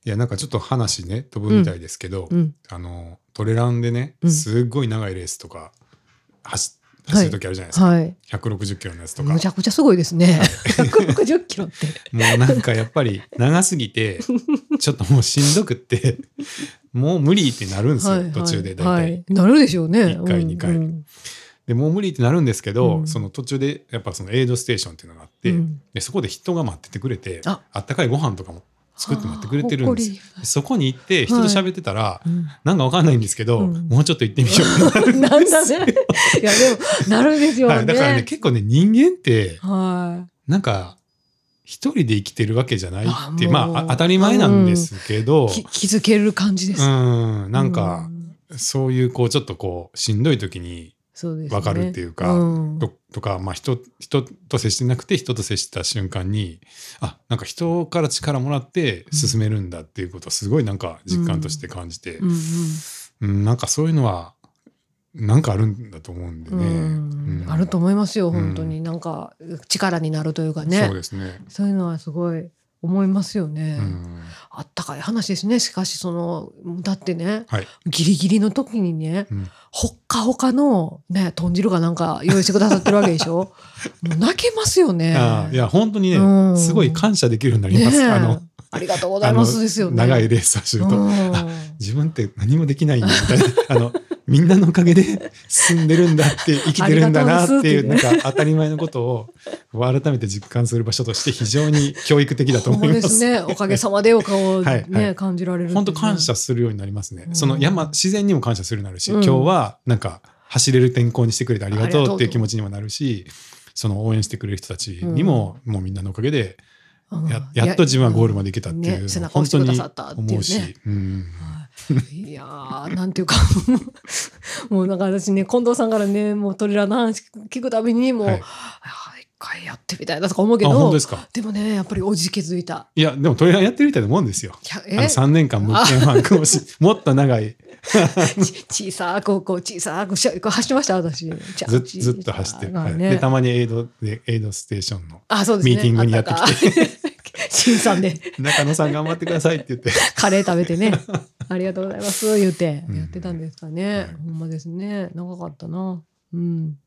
いや、なんかちょっと話ね、飛ぶみたいですけど、うん。あの、トレランでねう、んすっごい長いレースとか、走走る時あるじゃないですか。はい。160キロのやつとか。むちゃくちゃすごいですね。160キロって。もうなんかやっぱり長すぎて、ちょっともうしんどくって、もう無理ってなるんですよ、はい途中で大体。はい。なるでしょうね。一回うん二回うんでもう無理ってなるんですけど、うんその途中でやっぱそのエイドステーションっていうのがあって、うんでそこで人が待っててくれてああったかいご飯とかも作って待ってくれてるんです。そこに行って人と喋ってたら、うん。なんかわかんないんですけど、うん。もうちょっと行ってみよう。ってななんですよだね。いや、でも、なるんですよね。はい、だからね結構ね人間ってはなんか一人で生きてるわけじゃないってまああ当たり前なんですけどい。き気づける感じです。うんなんかう、ん。そういうこうちょっとこうしんどい時にそうですね。わかるっていうかんととか、まあ、人人と接してなくて人と接した瞬間にあなんか人から力もらって進めるんだっていうことをすごいなんか実感として感じて、うんうんうんなんかそういうのはなんかあるんだと思うんでね。うんうんあると思いますよ、うん本当に。なんか、力になるというかね。そうですね。そういうのはすごい思いますよね。うんあったかい話ですねしかしそのだってねはい。ギリギリの時にねうんほっかほかのね豚汁かなんか用意してくださってるわけでしょ？もう泣けますよね。いや本当にね、うんすごい感謝できるようになります。ねえあのありがとうございますですよね。長いレースをすると、うんあ自分って何もできないんだみたいな あのみんなのおかげで進んでるんだって生きてるんだなっていうなんか当たり前のことを改めて実感する場所として非常に教育的だと思います。まですね。おかげさまでお顔をね、はいはい感じられるね。本当感謝するようになりますね。うんその山自然にも感謝するようになるし、うん今日はなんか走れる天候にしてくれてありがとうっていう気持ちにもなるし、その応援してくれる人たちにも、もうみんなのおかげでうんややっと自分はゴールまで行けたっていうね背中を押してくだ本当にさったっていうね。い。いやーなんていうか もうなんか私ね近藤さんからねもうトレーラーの話聞くたびにもう、はい。一回やってみたいなとか思うけあ本ど当ですか？でもねやっぱりおじけづいた。いやでもトレーラーやってるみたいなもんですよ。あの3年間物件ファンクをし もっと長い。ち小さくこう小さく走ってました私。ずずっと走ってね。でたまにエイドでエイドステーションのあそうですね。ミーティングにやってきて新さんで。中野さん頑張ってくださいって言って。カレー食べてね。ありがとうございます。言って。うん。やってたんですかね、はい。ほんまですね。長かったな。うん。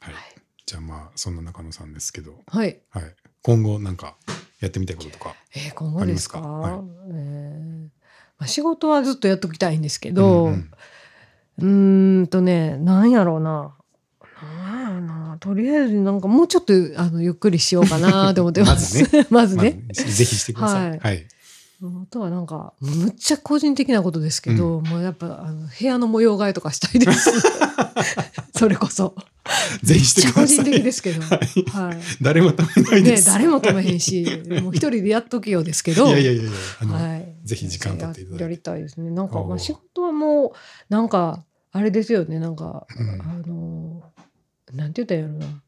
はい、じゃあまあそんな中野さんですけど、はい。はい、今後なんかやってみたいこととかえー今後ですか？はい。えーまあ、仕事はずっとやっときたいんですけど、ううん。ーんとねなんやろうなとりあえずなんかもうちょっとあのゆっくりしようかなと思ってます。まずまね。あぜひしてください。ははいい、あとはなんかむっちゃ個人的なことですけど、もうやっぱあの部屋の模様替えとかしたいです。それこそ。ぜひしてください。的ですけど。はいはい。誰も止めないでねす。誰も止めへんし、もう一人でやっときようですけど。いやいやいやいや、あの、はい、ぜひ時間取っていただいてやりたいですね。なんかまあ仕事はもうなんかあれですよね。なんか、うんあのなんて言ったらいいんやろな。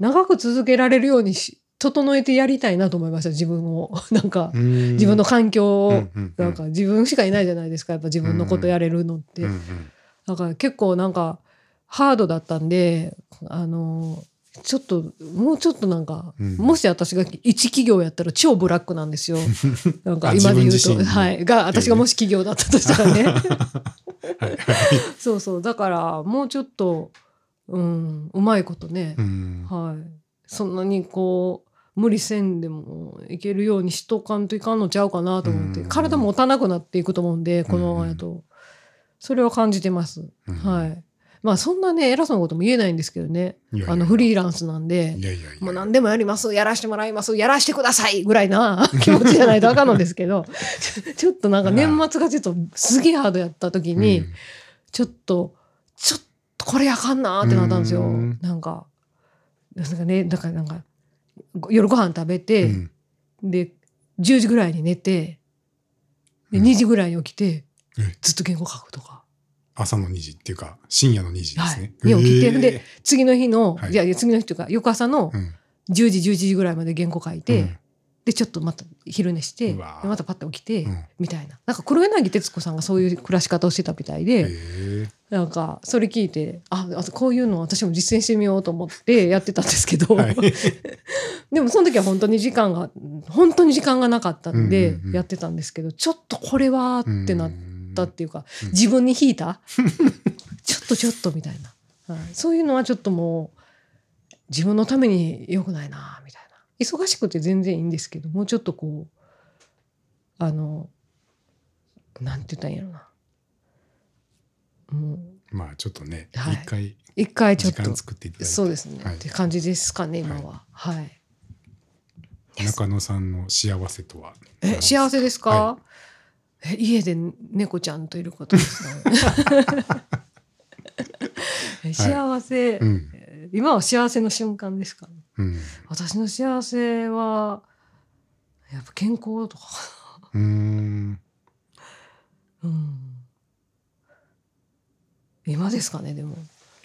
長く続けられるようにし整えてやりたいなと思いました。自分を なんか、自自分の環境を、うんうんうんなんか自分しかいないじゃないですか。やっぱ自分のことやれるのって。うんうんだから結構なんかハードだったんで、あのちょっともうちょっとなんか、うんもし私が一企業やったら超ブラックなんですよ。なんかあ今で言うと、はい、が私がもし企業だったとしたらね。はいはいそうそうだからもうちょっと、うん、うまいことね。う、ん。はい、そんなにこう無理せんでもいけるようにしとかんといかんのちゃうかなと思って、うん。体も持たなくなっていくと思うんでこのままやと、それは感じてます。うん。はい。まあそんなね偉そうなことも言えないんですけどね。あのフリーランスなんでもう何でもやりますやらしてもらいますやらしてくださいぐらいな 気持ちじゃないとあかんのですけど ちょっとなんか年末がちょっとすげえハードやった時に、うん。ちょっとちょっとこれあかんなーってなったんですよ。うん。なんかなんかねだからなんかご夜ご飯食べて、うん。で10時ぐらいに寝てでうん。2時ぐらいに起きて、え。ずっと原稿書くとか。朝の2時っていうか深夜の2時ですね。はい。に起きてで次の日の、はい。い、や次の日というか翌朝のうん。10時11時ぐらいまで原稿書いて、うんでちょっとまた昼寝してまたパッと起きて、うん。みたいな。なんか黒柳徹子さんがそういう暮らし方をしてたみたいで、なんかそれ聞いてああこういうの私も実践してみようと思って やってたんですけど、はい。でもその時は本当に時間が本当に時間がなかったんでやってたんですけど、ちょっとこれはってなったっていうか、うん。自分に引いた？ちょっとちょっとみたいな、はい、そういうのはちょっともう自分のために良くないなみたいな忙しくて全然いいんですけどもうちょっとこうあのなんて言ったんやろな。もう。まあちょっとねはい。一回一回ちょっと。時間作っていただいて。そうですね、はい。って感じですかね今は。はい、中野さんの幸せとは？え幸せですか、はえ家で猫ちゃんといることですね え幸せ、うん。えー今は幸せの瞬間ですか、ね、うん。私の幸せはやっぱ健康とかうーん。うん。今ですかねでも、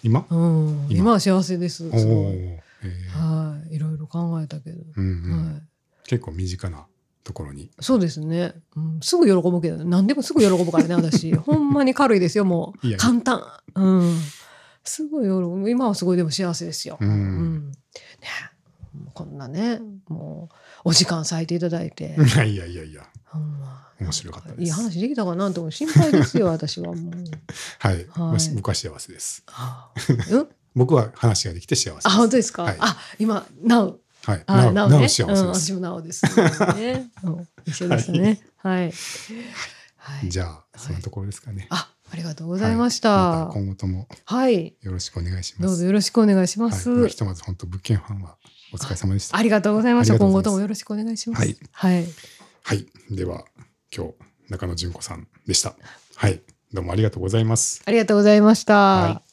今？うん、今。今は幸せです。すごえはい。いろいろ考えたけど、ーうんうん。はい。結構身近なところに。そうですね、うん、すぐ喜ぶけど何でもすぐ喜ぶからね私。ほんまに軽いですよもいうや。簡単。うん。すぐ喜ぶ。今はすごいでも幸せですよ、うん。うん。ね、こんなねもうお時間割いていただいて。いやいやいやいや、面白かったです。いい話できたかなと心配ですよ 私はもう。はい、はい僕は幸せです。あうん？僕は話ができて幸せ。あ本当ですか？はいあ今なおはい。あなおなお幸せです。私もなおです、ね。うん一緒ですね。はい。はい。じゃあ、そんなところですかね。あありがとうございましはた。ま今後ともはい。よろしくお願いします。どうぞよろしくお願いします。はいまあひとまず本当物件ファンはお疲れ様でした。ありがとうございました。今後ともよろしくお願いします。はい。はい。はい。では、今日、中野純子さんでした。はい。どうもありがとうございます。ありがとうございました。はい